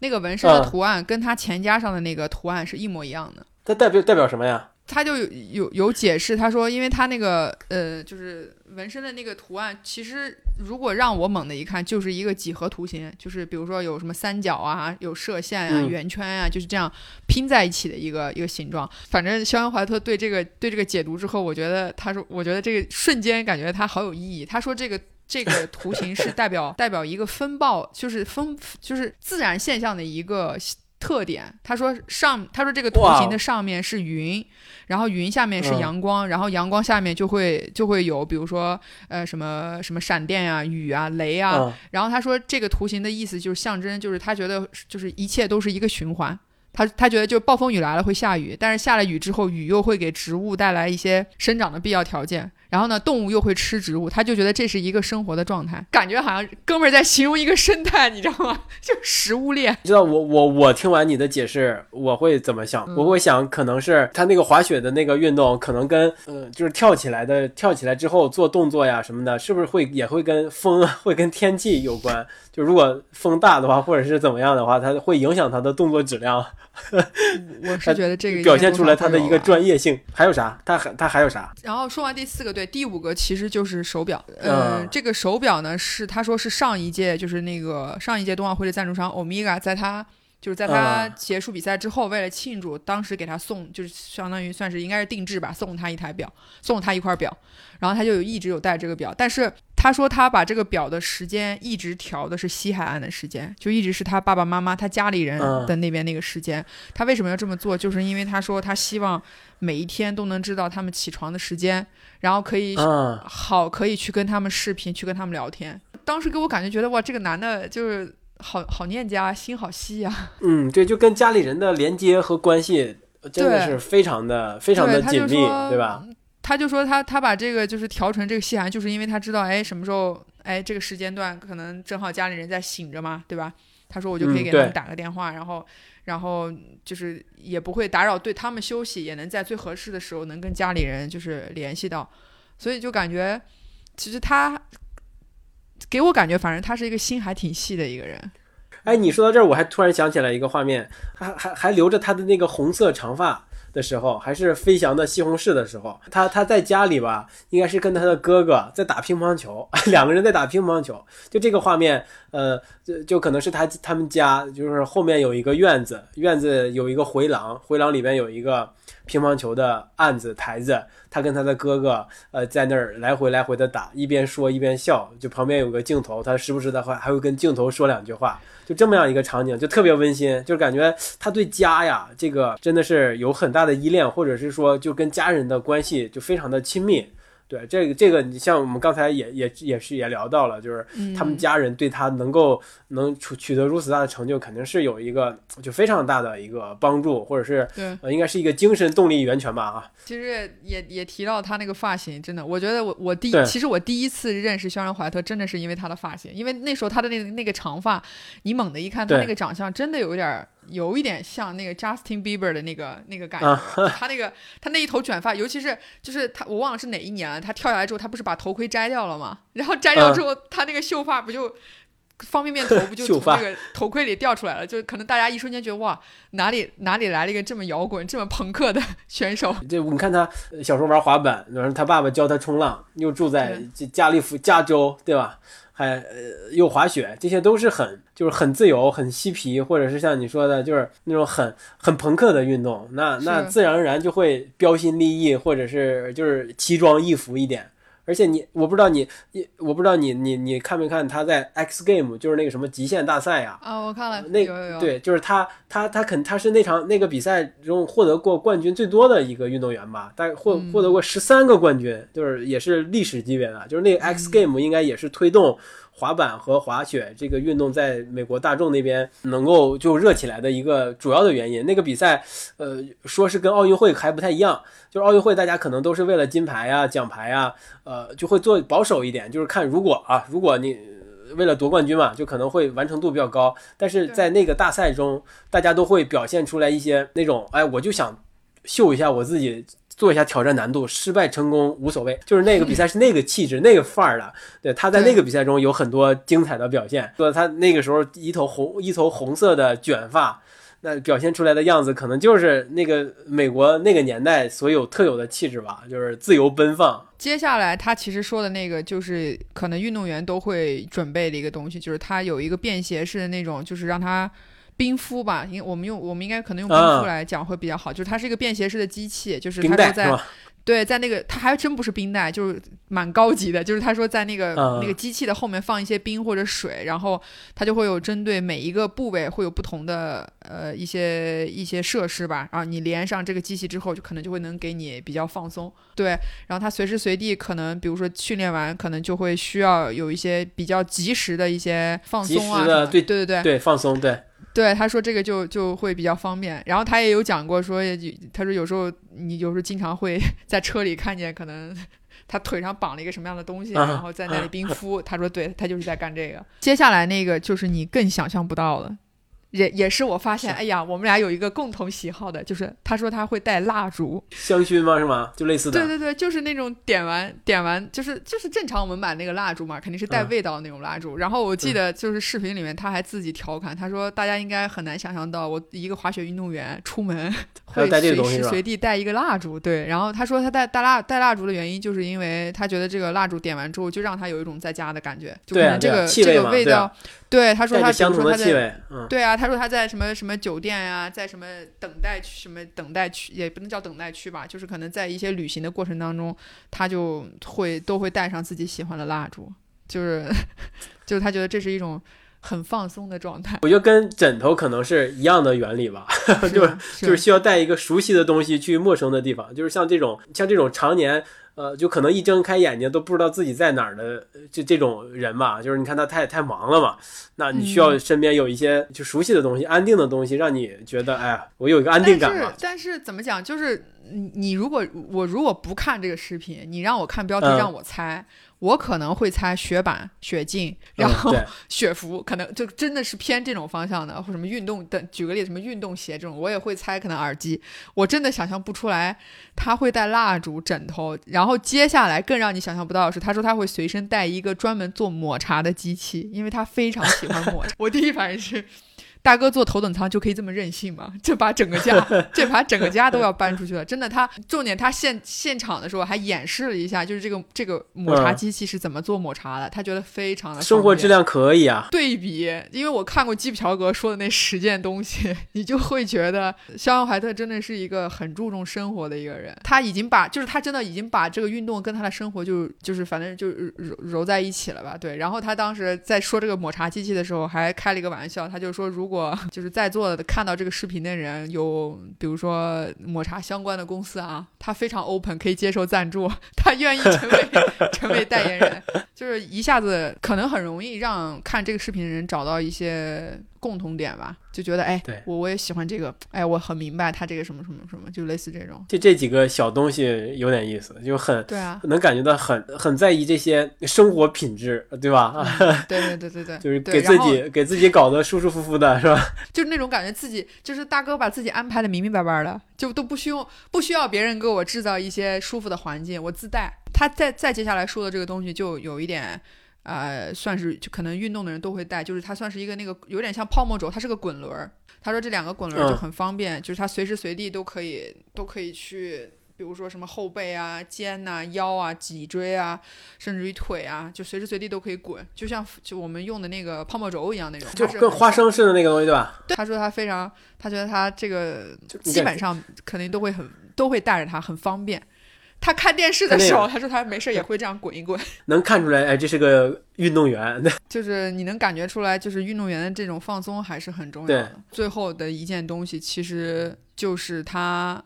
那个纹身的图案跟他钱夹上的那个图案是一模一样的。它代表代表什么呀？他就有有有解释，他说，因为他那个呃，就是纹身的那个图案，其实如果让我猛的一看，就是一个几何图形，就是比如说有什么三角啊，有射线啊，圆圈啊，就是这样拼在一起的一个一个形状。反正肖恩怀特对这个对这个解读之后，我觉得他说，我觉得这个瞬间感觉他好有意义。他说这个这个图形是代表代表一个风暴，就是风就是自然现象的一个。特点，他说上，他说这个图形的上面是云，然后云下面是阳光，然后阳光下面就会就会有，比如说呃什么什么闪电啊、雨啊、雷啊，然后他说这个图形的意思就是象征，就是他觉得就是一切都是一个循环。他他觉得就暴风雨来了会下雨，但是下了雨之后，雨又会给植物带来一些生长的必要条件，然后呢，动物又会吃植物，他就觉得这是一个生活的状态，感觉好像哥们儿在形容一个生态，你知道吗？就食物链。你知道我我我听完你的解释，我会怎么想？我会想，可能是他那个滑雪的那个运动，可能跟呃，就是跳起来的，跳起来之后做动作呀什么的，是不是会也会跟风，会跟天气有关？就如果风大的话，或者是怎么样的话，它会影响他的动作质量。我是觉得这个表现出来他的一个专业性。还有啥？他还他还有啥？然后说完第四个，对，第五个其实就是手表。嗯，这个手表呢是他说是上一届就是那个上一届冬奥会的赞助商欧米伽，在他就是在他结束比赛之后，为了庆祝，当时给他送就是相当于算是应该是定制吧，送他一台表，送他一块表。然后他就有一直有戴这个表，但是他说他把这个表的时间一直调的是西海岸的时间，就一直是他爸爸妈妈他家里人的那边那个时间。他为什么要这么做？就是因为他说他希望每一天都能知道他们起床的时间，然后可以好可以去跟他们视频，去跟他们聊天。当时给我感觉觉得哇，这个男的就是好好念家，心好细呀。嗯，对，就跟家里人的连接和关系真的是非常的非常的紧密，对吧？他就说他他把这个就是调成这个细寒，就是因为他知道哎什么时候哎这个时间段可能正好家里人在醒着嘛，对吧？他说我就可以给他们打个电话，然后然后就是也不会打扰对他们休息，也能在最合适的时候能跟家里人就是联系到，所以就感觉其实他给我感觉，反正他是一个心还挺细的一个人。哎，你说到这儿，我还突然想起来一个画面，还还还留着他的那个红色长发。的时候，还是飞翔的西红柿的时候，他他在家里吧，应该是跟他的哥哥在打乒乓球，两个人在打乒乓球。就这个画面，呃，就就可能是他他们家，就是后面有一个院子，院子有一个回廊，回廊里面有一个乒乓球的案子台子，他跟他的哥哥呃在那儿来回来回的打，一边说一边笑，就旁边有个镜头，他时不时的话还会跟镜头说两句话，就这么样一个场景，就特别温馨，就感觉他对家呀这个真的是有很大的依恋，或者是说就跟家人的关系就非常的亲密。对这个这个，你像我们刚才也也也是也聊到了，就是他们家人对他能够能取取得如此大的成就，肯定是有一个就非常大的一个帮助，或者是对，呃，应该是一个精神动力源泉吧啊。其实也也提到他那个发型，真的，我觉得我我第对其实我第一次认识肖恩怀特，真的是因为他的发型，因为那时候他的那那个长发，你猛的一看他那个长相，真的有点儿有一点像那个 Justin Bieber 的那个那个感觉，他那个他那一头卷发，尤其是就是他我忘了是哪一年了，他跳下来之后，他不是把头盔摘掉了吗？然后摘掉之后，他那个秀发不就。方便面头不就从秀发那个头盔里掉出来了？就可能大家一瞬间觉得哇，哪里哪里来了一个这么摇滚、这么朋克的选手？这你看他呃小时候玩滑板，然后他爸爸教他冲浪，又住在加利福加州，对吧？还呃又滑雪，这些都是很就是很自由、很嬉皮，或者是像你说的，就是那种很很朋克的运动。那那自然而然就会标新立异，或者是就是奇装异服一点。而且你，我不知道你，你我不知道你你你看没看他在 X Game，就是那个什么极限大赛呀、啊，我看了，那有有有，对，就是他，他，他肯他是那场那个比赛中获得过冠军最多的一个运动员吧，大概获嗯获得过十三个冠军，就是也是历史级别的。就是那个 X 嗯 Game 应该也是推动滑板和滑雪这个运动在美国大众那边能够就热起来的一个主要的原因。那个比赛，呃，说是跟奥运会还不太一样，就是奥运会大家可能都是为了金牌呀、奖牌呀，呃，就会做保守一点，就是看如果啊，如果你。为了夺冠军嘛，就可能会完成度比较高，但是在那个大赛中，大家都会表现出来一些那种，哎，我就想秀一下我自己，做一下挑战难度，失败成功无所谓，就是那个比赛是那个气质、那个范儿的。对，他在那个比赛中有很多精彩的表现，说他那个时候一头红一头红色的卷发。那表现出来的样子，可能就是那个美国那个年代所有特有的气质吧，就是自由奔放。接下来他其实说的那个，就是可能运动员都会准备的一个东西，就是他有一个便携式的那种，就是让他冰敷吧，因为我们用我们应该可能用冰啊敷来讲会比较好，就是它是一个便携式的机器，就是冰他说在袋是吧？对，在那个它还真不是冰袋，就是蛮高级的。就是他说在那个、嗯那个机器的后面放一些冰或者水，然后它就会有针对每一个部位会有不同的呃一些一些设施吧。然后你连上这个机器之后，就可能就会能给你比较放松。对，然后它随时随地可能比如说训练完，可能就会需要有一些比较及时的一些放松啊对对对对，放松，对，对，他说这个就就会比较方便。然后他也有讲过说，他说有时候你有时候经常会在车里看见可能。他腿上绑了一个什么样的东西，啊然后在那里冰敷。他说，对他就是在干这个。接下来那个就是你更想象不到的，也也是我发现，是哎呀，我们俩有一个共同喜好的，就是他说他会带蜡烛。香薰吗？是吗？就类似的。对对对，就是那种点完点完，就是就是正常我们买那个蜡烛嘛，肯定是带嗯味道的那种蜡烛。然后我记得就是视频里面他还自己调侃，他说大家应该很难想象到我一个滑雪运动员出门会随时随地带一个蜡烛。对，然后他说他带带蜡带蜡烛的原因，就是因为他觉得这个蜡烛点完之后，就让他有一种在家的感觉，就可能这个、这个味道。对，他说他相比如说他在同的气味，嗯，对啊，他说他在什么什么酒店呀、在什么等待区、什么等待区，也不能叫等待区吧，就是可能在一些旅行的过程当中，他就会都会带上自己喜欢的蜡烛，就是就是他觉得这是一种很放松的状态，我觉得跟枕头可能是一样的原理吧，就是是就是需要带一个熟悉的东西去陌生的地方，就是像这种像这种常年。呃，就可能一睁开眼睛都不知道自己在哪儿的，就这种人吧，就是你看他太太忙了嘛，那你需要嗯身边有一些就熟悉的东西、安定的东西，让你觉得，哎呀，我有一个安定感嘛。但是但是怎么讲，就是你你如果我如果不看这个视频，你让我看标题嗯让我猜，我可能会猜雪板、雪镜，嗯然后 雪服，可能就真的是偏这种方向的，或什么运动的，举个例子，什么运动鞋这种，我也会猜可能耳机，我真的想象不出来他会带蜡烛、枕头，然后接下来更让你想象不到的是，他说他会随身带一个专门做抹茶的机器，因为他非常喜欢抹茶。我第一反应是。大哥坐头等舱就可以这么任性吗？这把整个家，这把整个家都要搬出去了。真的，他重点他现现场的时候还演示了一下，就是这个这个抹茶机器是怎么做抹茶的，他觉得非常的生活质量可以啊。对比，因为我看过基普乔格说的那十件东西，你就会觉得肖恩怀特真的是一个很注重生活的一个人。他已经把，就是他真的已经把这个运动跟他的生活就就是反正就揉揉在一起了吧？对。然后他当时在说这个抹茶机器的时候，还开了一个玩笑，他就说如如果 就是在座的看到这个视频的人有，比如说抹茶相关的公司啊，他非常 open，可以接受赞助，他愿意成为成为代言人，就是一下子可能很容易让看这个视频的人找到一些。共同点吧，就觉得哎，我我也喜欢这个，哎，我很明白他这个什么什么什么，就类似这种。就这几个小东西有点意思，就很对啊，能感觉到很很在意这些生活品质，对吧？对对对对对，就是给自己给自己搞得舒舒服服的，是吧？就是那种感觉，自己就是大哥把自己安排的明明白白的，就都不需要不需要别人给我制造一些舒服的环境，我自带。他再再接下来说的这个东西，就有一点。呃，算是就可能运动的人都会带，就是它算是一个那个有点像泡沫轴，它是个滚轮儿。他说这两个滚轮就很方便，就是它随时随地都可以都可以去，比如说什么后背啊、肩呐、腰啊、脊椎啊，甚至于腿啊，就随时随地都可以滚，就像就我们用的那个泡沫轴一样那种。就跟花生似的那个东西，对吧？他说他非常，他觉得他这个基本上肯定都会很都会带着它，很方便。他看电视的时候，他说他没事也会这样滚一滚，能看出来，哎，这是个运动员。就是你能感觉出来，就是运动员的这种放松还是很重要的。最后的一件东西，其实就是他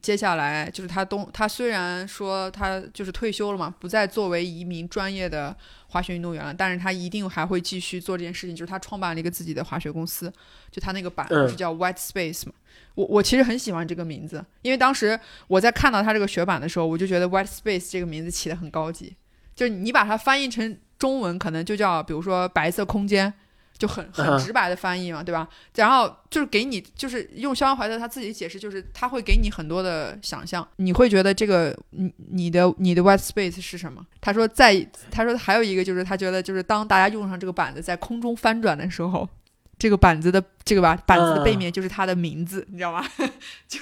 接下来就是他东，他虽然说他就是退休了嘛，不再作为一名专业的滑雪运动员了，但是他一定还会继续做这件事情，就是他创办了一个自己的滑雪公司，就他那个板是叫 White Space 嘛。我我其实很喜欢这个名字，因为当时我在看到他这个雪板的时候，我就觉得 White Space 这个名字起得很高级，就是你把它翻译成中文，可能就叫比如说白色空间，就很很直白的翻译嘛，对吧？然后就是给你，就是用肖恩怀特他自己解释，就是他会给你很多的想象，你会觉得这个你你的你的 White Space 是什么？他说在他说还有一个就是他觉得就是当大家用上这个板子在空中翻转的时候。这个板子的这个吧，板子的背面就是他的名字，你知道吗？就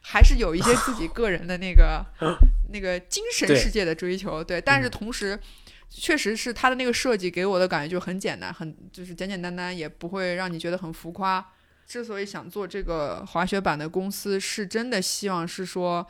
还是有一些自己个人的那个 那个精神世界的追求，对。但是同时，确实是他的那个设计给我的感觉就很简单，很就是简简单单，也不会让你觉得很浮夸。之所以想做这个滑雪板的公司，是真的希望是说，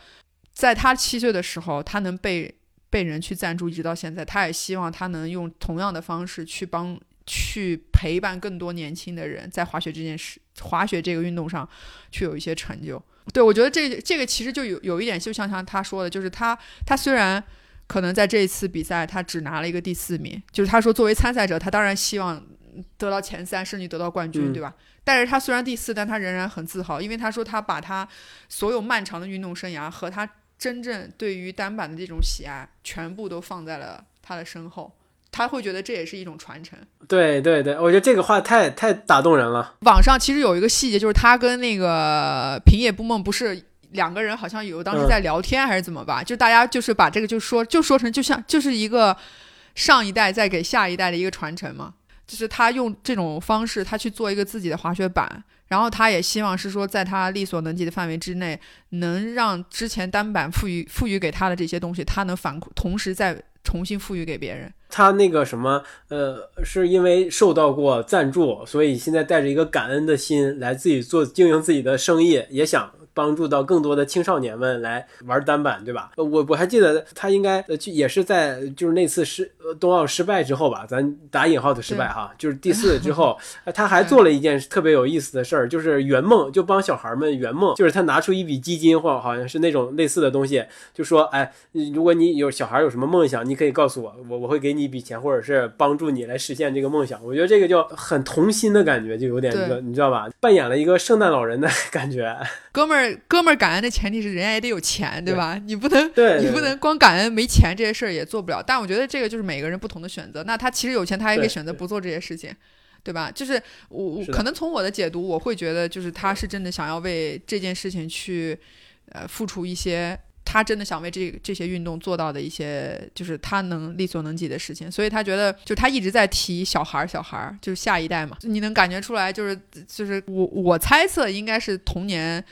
在他七岁的时候，他能被被人去赞助，一直到现在，他也希望他能用同样的方式去帮。去陪伴更多年轻的人在滑雪这件事、滑雪这个运动上，去有一些成就。对我觉得这这个其实就有有一点，就像像他说的，就是他他虽然可能在这一次比赛他只拿了一个第四名，就是他说作为参赛者，他当然希望得到前三，甚至得到冠军，对吧？但是他虽然第四，但他仍然很自豪，因为他说他把他所有漫长的运动生涯和他真正对于单板的这种喜爱，全部都放在了他的身后。他会觉得这也是一种传承。对对对，我觉得这个话太太打动人了。网上其实有一个细节，就是他跟那个平野不梦不是两个人，好像有当时在聊天还是怎么吧？就大家就是把这个就说就说成就像就是一个上一代在给下一代的一个传承嘛。就是他用这种方式，他去做一个自己的滑雪板，然后他也希望是说，在他力所能及的范围之内，能让之前单板赋予赋予给他的这些东西，他能反同时再重新赋予给别人。他那个什么，呃，是因为受到过赞助，所以现在带着一个感恩的心来自己做经营自己的生意，也想。帮助到更多的青少年们来玩单板，对吧？我我还记得他应该呃也是在就是那次失冬奥失败之后吧，咱打引号的失败哈，就是第四之后，他还做了一件特别有意思的事儿，就是圆梦，就帮小孩们圆梦，就是他拿出一笔基金或好像是那种类似的东西，就说哎，如果你有小孩有什么梦想，你可以告诉我，我我会给你一笔钱，或者是帮助你来实现这个梦想。我觉得这个就很童心的感觉，就有点你知道吧？扮演了一个圣诞老人的感觉，哥们儿。哥们儿感恩的前提是人家也得有钱，对吧？你不能，对你不能光感恩没钱这些事儿也做不了。但我觉得这个就是每个人不同的选择。那他其实有钱，他也可以选择不做这些事情，对吧？就是我可能从我的解读，我会觉得就是他是真的想要为这件事情去呃付出一些。他真的想为这这些运动做到的一些，就是他能力所能及的事情。所以他觉得，就他一直在提小孩儿，小孩儿就是下一代嘛。你能感觉出来，就是就是我我猜测应该是童年。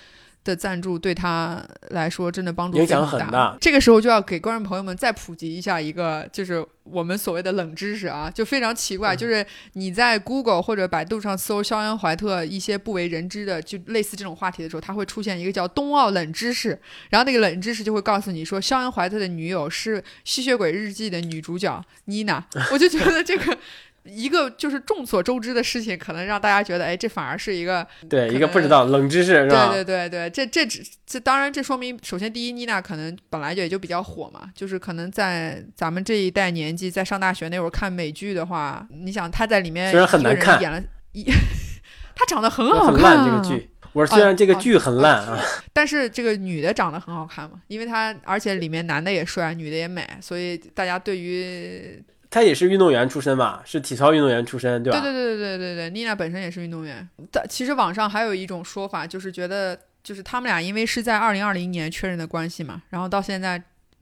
的赞助对他来说真的帮助影响很大。这个时候就要给观众朋友们再普及一下一个，就是我们所谓的冷知识啊，就非常奇怪，就是你在 Google 或者百度上搜肖恩·怀特一些不为人知的，就类似这种话题的时候，它会出现一个叫冬奥冷知识，然后那个冷知识就会告诉你说，肖恩·怀特的女友是《吸血鬼日记》的女主角妮娜。我就觉得这个。一个就是众所周知的事情，可能让大家觉得，哎，这反而是一个对一个不知道冷知识，是吧？对对对对，这这只这当然这说明，首先第一，妮娜可能本来就也就比较火嘛，就是可能在咱们这一代年纪，在上大学那会儿看美剧的话，你想她在里面虽然很难看，演了一，她长得很好看，这个剧，我说虽然这个剧很烂啊，但是这个女的长得很好看嘛，因为她而且里面男的也帅，女的也美，所以大家对于。他也是运动员出身嘛？是体操运动员出身，对吧？对对对对对对对，妮娜本身也是运动员。但其实网上还有一种说法，就是觉得就是他们俩因为是在二零二零年确认的关系嘛，然后到现在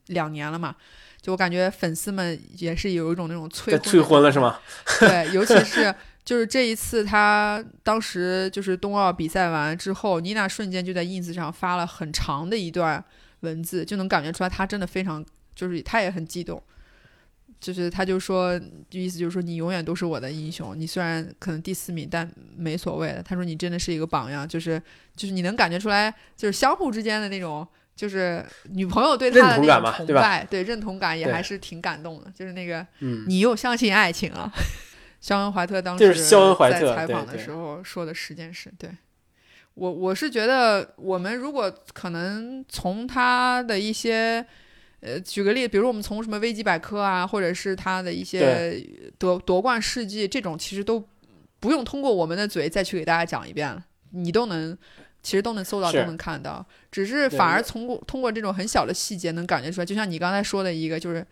两年了嘛，就我感觉粉丝们也是有一种那种催催婚了是吗？对，尤其是就是这一次他当时就是冬奥比赛完之后，妮娜瞬间就在 ins 上发了很长的一段文字，就能感觉出来她真的非常就是她也很激动。就是他就说，意思就是说你永远都是我的英雄。你虽然可能第四名，但没所谓的。他说你真的是一个榜样，就是就是你能感觉出来，就是相互之间的那种，就是女朋友对他的那种崇拜，对认同感也还是挺感动的。就是那个，你又相信爱情了。肖恩·怀特当时在采访的时候说的十件事，对我我是觉得，我们如果可能从他的一些。呃，举个例子，比如我们从什么维基百科啊，或者是他的一些夺夺冠事迹，这种其实都不用通过我们的嘴再去给大家讲一遍了，你都能，其实都能搜到，都能看到，只是反而通过通过这种很小的细节能感觉出来，就像你刚才说的一个，就是。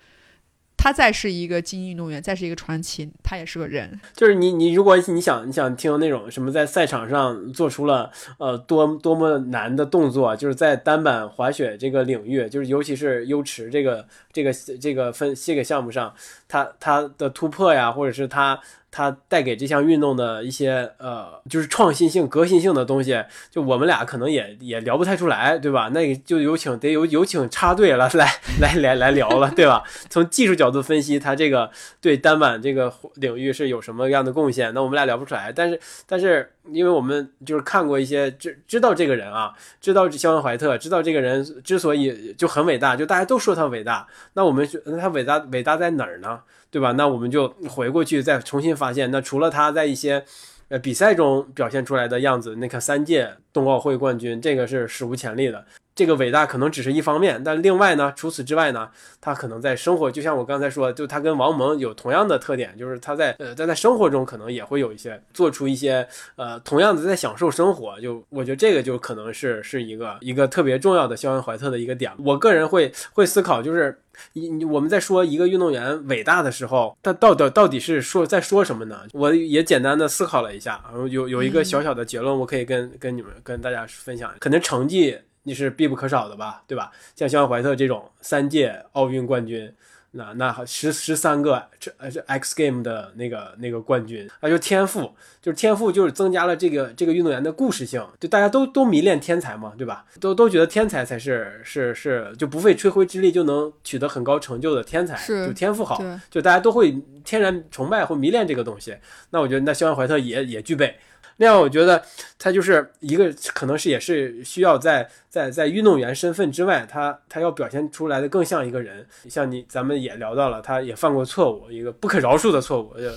他再是一个精英运动员，再是一个传奇，他也是个人。就是你，你如果你想，你想听那种什么，在赛场上做出了呃多多么难的动作，就是在单板滑雪这个领域，就是尤其是优池这个这个这个分这个项目上，他他的突破呀，或者是他。他带给这项运动的一些呃，就是创新性、革新性的东西，就我们俩可能也也聊不太出来，对吧？那就有请得有有请插队了，来来来来聊了，对吧？从技术角度分析，他这个对单板这个领域是有什么样的贡献？那我们俩聊不出来。但是但是，因为我们就是看过一些知知道这个人啊，知道肖恩怀特，知道这个人之所以就很伟大，就大家都说他伟大，那我们那他伟大伟大在哪儿呢？对吧？那我们就回过去再重新发现，那除了他在一些呃比赛中表现出来的样子，那个三届冬奥会冠军，这个是史无前例的。这个伟大可能只是一方面，但另外呢，除此之外呢，他可能在生活，就像我刚才说，就他跟王蒙有同样的特点，就是他在呃在在生活中可能也会有一些做出一些呃同样的在享受生活。就我觉得这个就可能是是一个一个特别重要的肖恩怀特的一个点。我个人会会思考，就是你我们在说一个运动员伟大的时候，他到底到底是说在说什么呢？我也简单的思考了一下，有有一个小小的结论，我可以跟跟你们跟大家分享，可能成绩。你是必不可少的吧，对吧？像肖恩·怀特这种三届奥运冠军，那那十十三个这呃这 X Game 的那个那个冠军，那就天赋，就是天赋，就是增加了这个这个运动员的故事性。就大家都都迷恋天才嘛，对吧？都都觉得天才才是是是就不费吹灰之力就能取得很高成就的天才，就天赋好，就大家都会天然崇拜或迷恋这个东西。那我觉得那肖恩·怀特也也具备。那样，我觉得他就是一个，可能是也是需要在在在运动员身份之外，他他要表现出来的更像一个人。像你，咱们也聊到了，他也犯过错误，一个不可饶恕的错误，就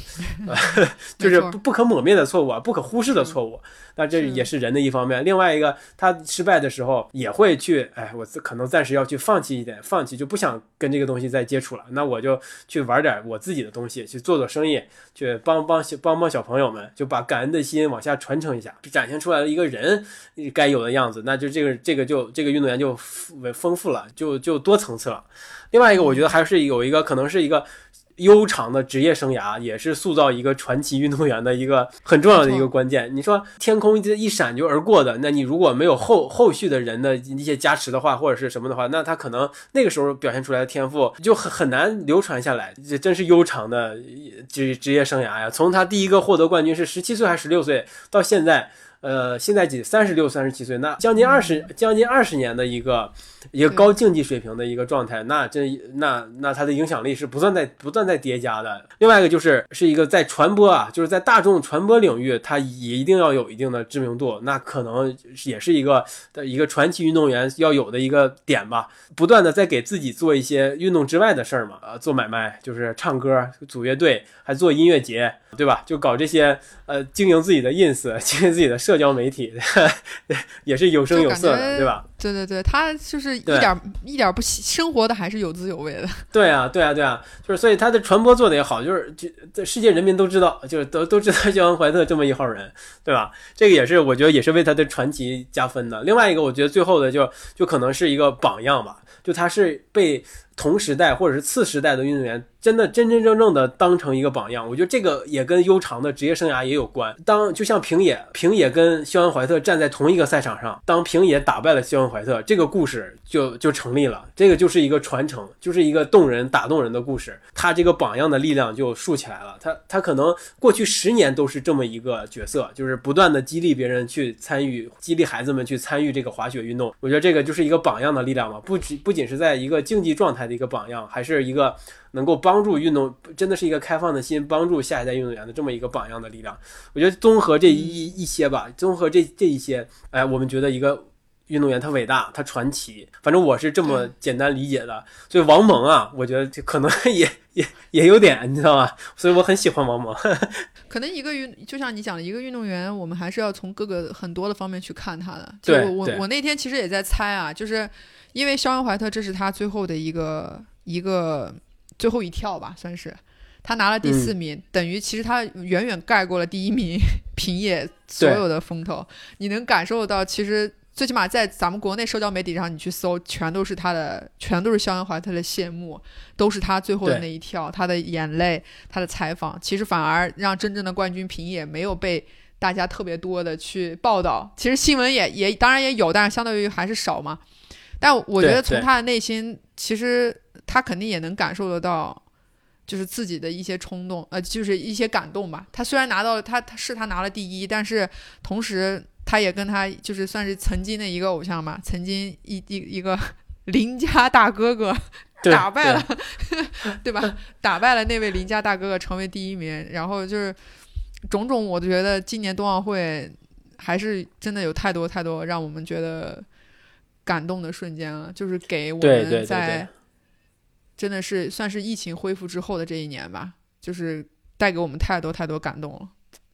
就是不不可抹灭的错误啊，不可忽视的错误。那这也是人的一方面。另外一个，他失败的时候也会去，哎，我可能暂时要去放弃一点，放弃就不想跟这个东西再接触了。那我就去玩点我自己的东西，去做做生意，去帮帮小帮帮小朋友们，就把感恩的心往下。传承一下，展现出来了一个人该有的样子，那就这个这个就这个运动员就丰丰富了，就就多层次了。另外一个，我觉得还是有一个可能是一个悠长的职业生涯，也是塑造一个传奇运动员的一个很重要的一个关键。你说天空一一闪就而过的，那你如果没有后后续的人的一些加持的话，或者是什么的话，那他可能那个时候表现出来的天赋就很很难流传下来。这真是悠长的职职业生涯呀！从他第一个获得冠军是十七岁还是十六岁，到现在。呃，现在几三十六、三十七岁，那将近二十、将近二十年的一个一个高竞技水平的一个状态，那这那那他的影响力是不断在不断在叠加的。另外一个就是是一个在传播啊，就是在大众传播领域，他也一定要有一定的知名度，那可能也是一个的一个传奇运动员要有的一个点吧。不断的在给自己做一些运动之外的事儿嘛，呃，做买卖，就是唱歌、组乐队，还做音乐节，对吧？就搞这些呃，经营自己的 ins，经营自己的。社交媒体也是有声有色的，对吧？对对对，他就是一点一点不生活的，还是有滋有味的。对啊，对啊，对啊，就是所以他的传播做的也好，就是就世界人民都知道，就是都都知道肖恩怀特这么一号人，对吧？这个也是我觉得也是为他的传奇加分的。另外一个，我觉得最后的就就可能是一个榜样吧，就他是被同时代或者是次时代的运动员。真的真真正正的当成一个榜样，我觉得这个也跟悠长的职业生涯也有关。当就像平野，平野跟肖恩怀特站在同一个赛场上，当平野打败了肖恩怀特，这个故事就就成立了。这个就是一个传承，就是一个动人打动人的故事。他这个榜样的力量就竖起来了。他他可能过去十年都是这么一个角色，就是不断的激励别人去参与，激励孩子们去参与这个滑雪运动。我觉得这个就是一个榜样的力量嘛，不仅不仅是在一个竞技状态的一个榜样，还是一个。能够帮助运动，真的是一个开放的心，帮助下一代运动员的这么一个榜样的力量。我觉得综合这一一些吧，综合这这一些，哎，我们觉得一个运动员他伟大，他传奇。反正我是这么简单理解的。所以王蒙啊，我觉得可能 也也也有点，你知道吗？所以我很喜欢王蒙。可能一个运，就像你讲的，一个运动员，我们还是要从各个很多的方面去看他的。对，我我那天其实也在猜啊，就是因为肖恩怀特，这是他最后的一个一个。最后一跳吧，算是他拿了第四名，等于其实他远远盖过了第一名 平野所有的风头。你能感受到，其实最起码在咱们国内社交媒体上，你去搜，全都是他的，全都是肖恩怀特的谢幕，都是他最后的那一跳，他的眼泪，他的采访。其实反而让真正的冠军平野没有被大家特别多的去报道。其实新闻也也当然也有，但是相对于还是少嘛。但我觉得从他的内心，其实。他肯定也能感受得到，就是自己的一些冲动，呃，就是一些感动吧。他虽然拿到了他他是他拿了第一，但是同时他也跟他就是算是曾经的一个偶像吧，曾经一一一个 邻家大哥哥 打败了，对吧？打败了那位邻家大哥哥，成为第一名。然后就是种种，我觉得今年冬奥会还是真的有太多太多让我们觉得感动的瞬间了，就是给我们在。真的是算是疫情恢复之后的这一年吧，就是带给我们太多太多感动了，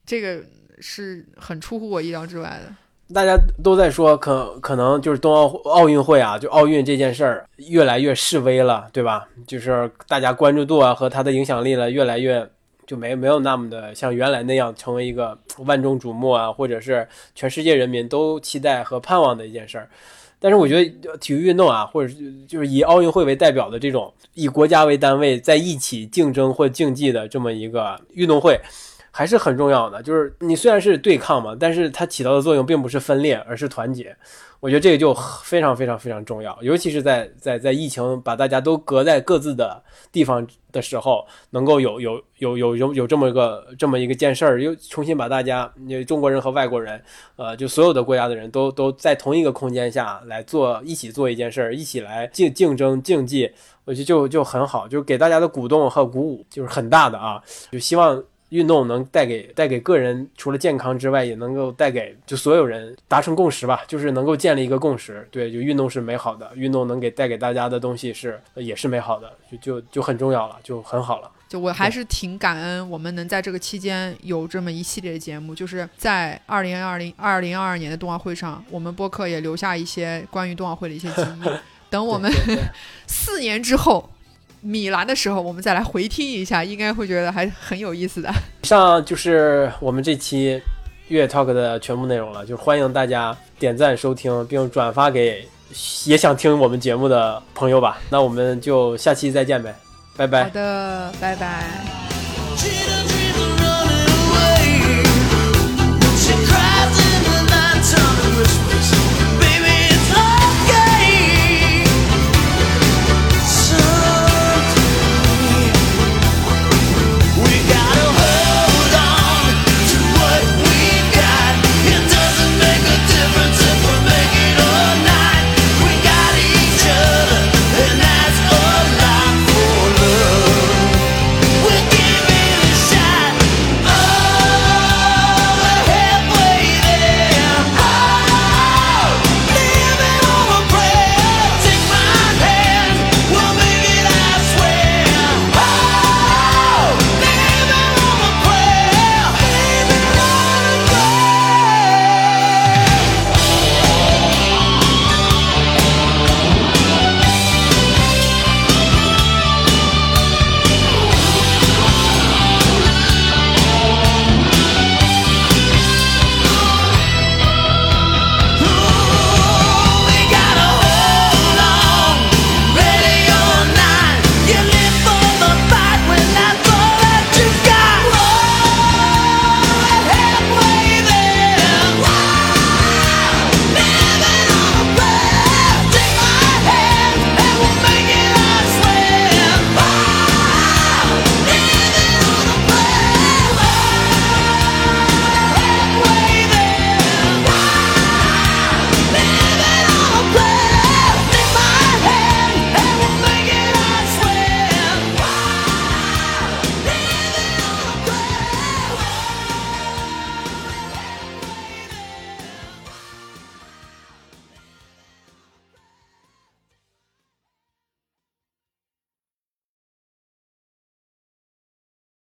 这个是很出乎我意料之外的。大家都在说，可可能就是冬奥奥运会啊，就奥运这件事儿越来越示威了，对吧？就是大家关注度啊和它的影响力了，越来越就没没有那么的像原来那样成为一个万众瞩目啊，或者是全世界人民都期待和盼望的一件事儿。但是我觉得体育运动啊，或者是就是以奥运会为代表的这种以国家为单位在一起竞争或竞技的这么一个运动会，还是很重要的。就是你虽然是对抗嘛，但是它起到的作用并不是分裂，而是团结。我觉得这个就非常非常非常重要，尤其是在在在疫情把大家都隔在各自的地方的时候，能够有有有有有有这么一个这么一个件事儿，又重新把大家，你中国人和外国人，呃，就所有的国家的人都都在同一个空间下来做一起做一件事儿，一起来竞竞争竞技，我觉得就就很好，就给大家的鼓动和鼓舞就是很大的啊，就希望。运动能带给带给个人除了健康之外，也能够带给就所有人达成共识吧，就是能够建立一个共识。对，就运动是美好的，运动能给带给大家的东西是也是美好的，就就就很重要了，就很好了。就我还是挺感恩，我们能在这个期间有这么一系列的节目，就是在二零二零二零二二年的冬奥会上，我们播客也留下一些关于冬奥会的一些记忆。等我们 四年之后。米兰的时候，我们再来回听一下，应该会觉得还很有意思的。以 上就是我们这期月 Talk 的全部内容了，就欢迎大家点赞收听，并转发给也想听我们节目的朋友吧。那我们就下期再见呗。拜拜。好的，拜拜。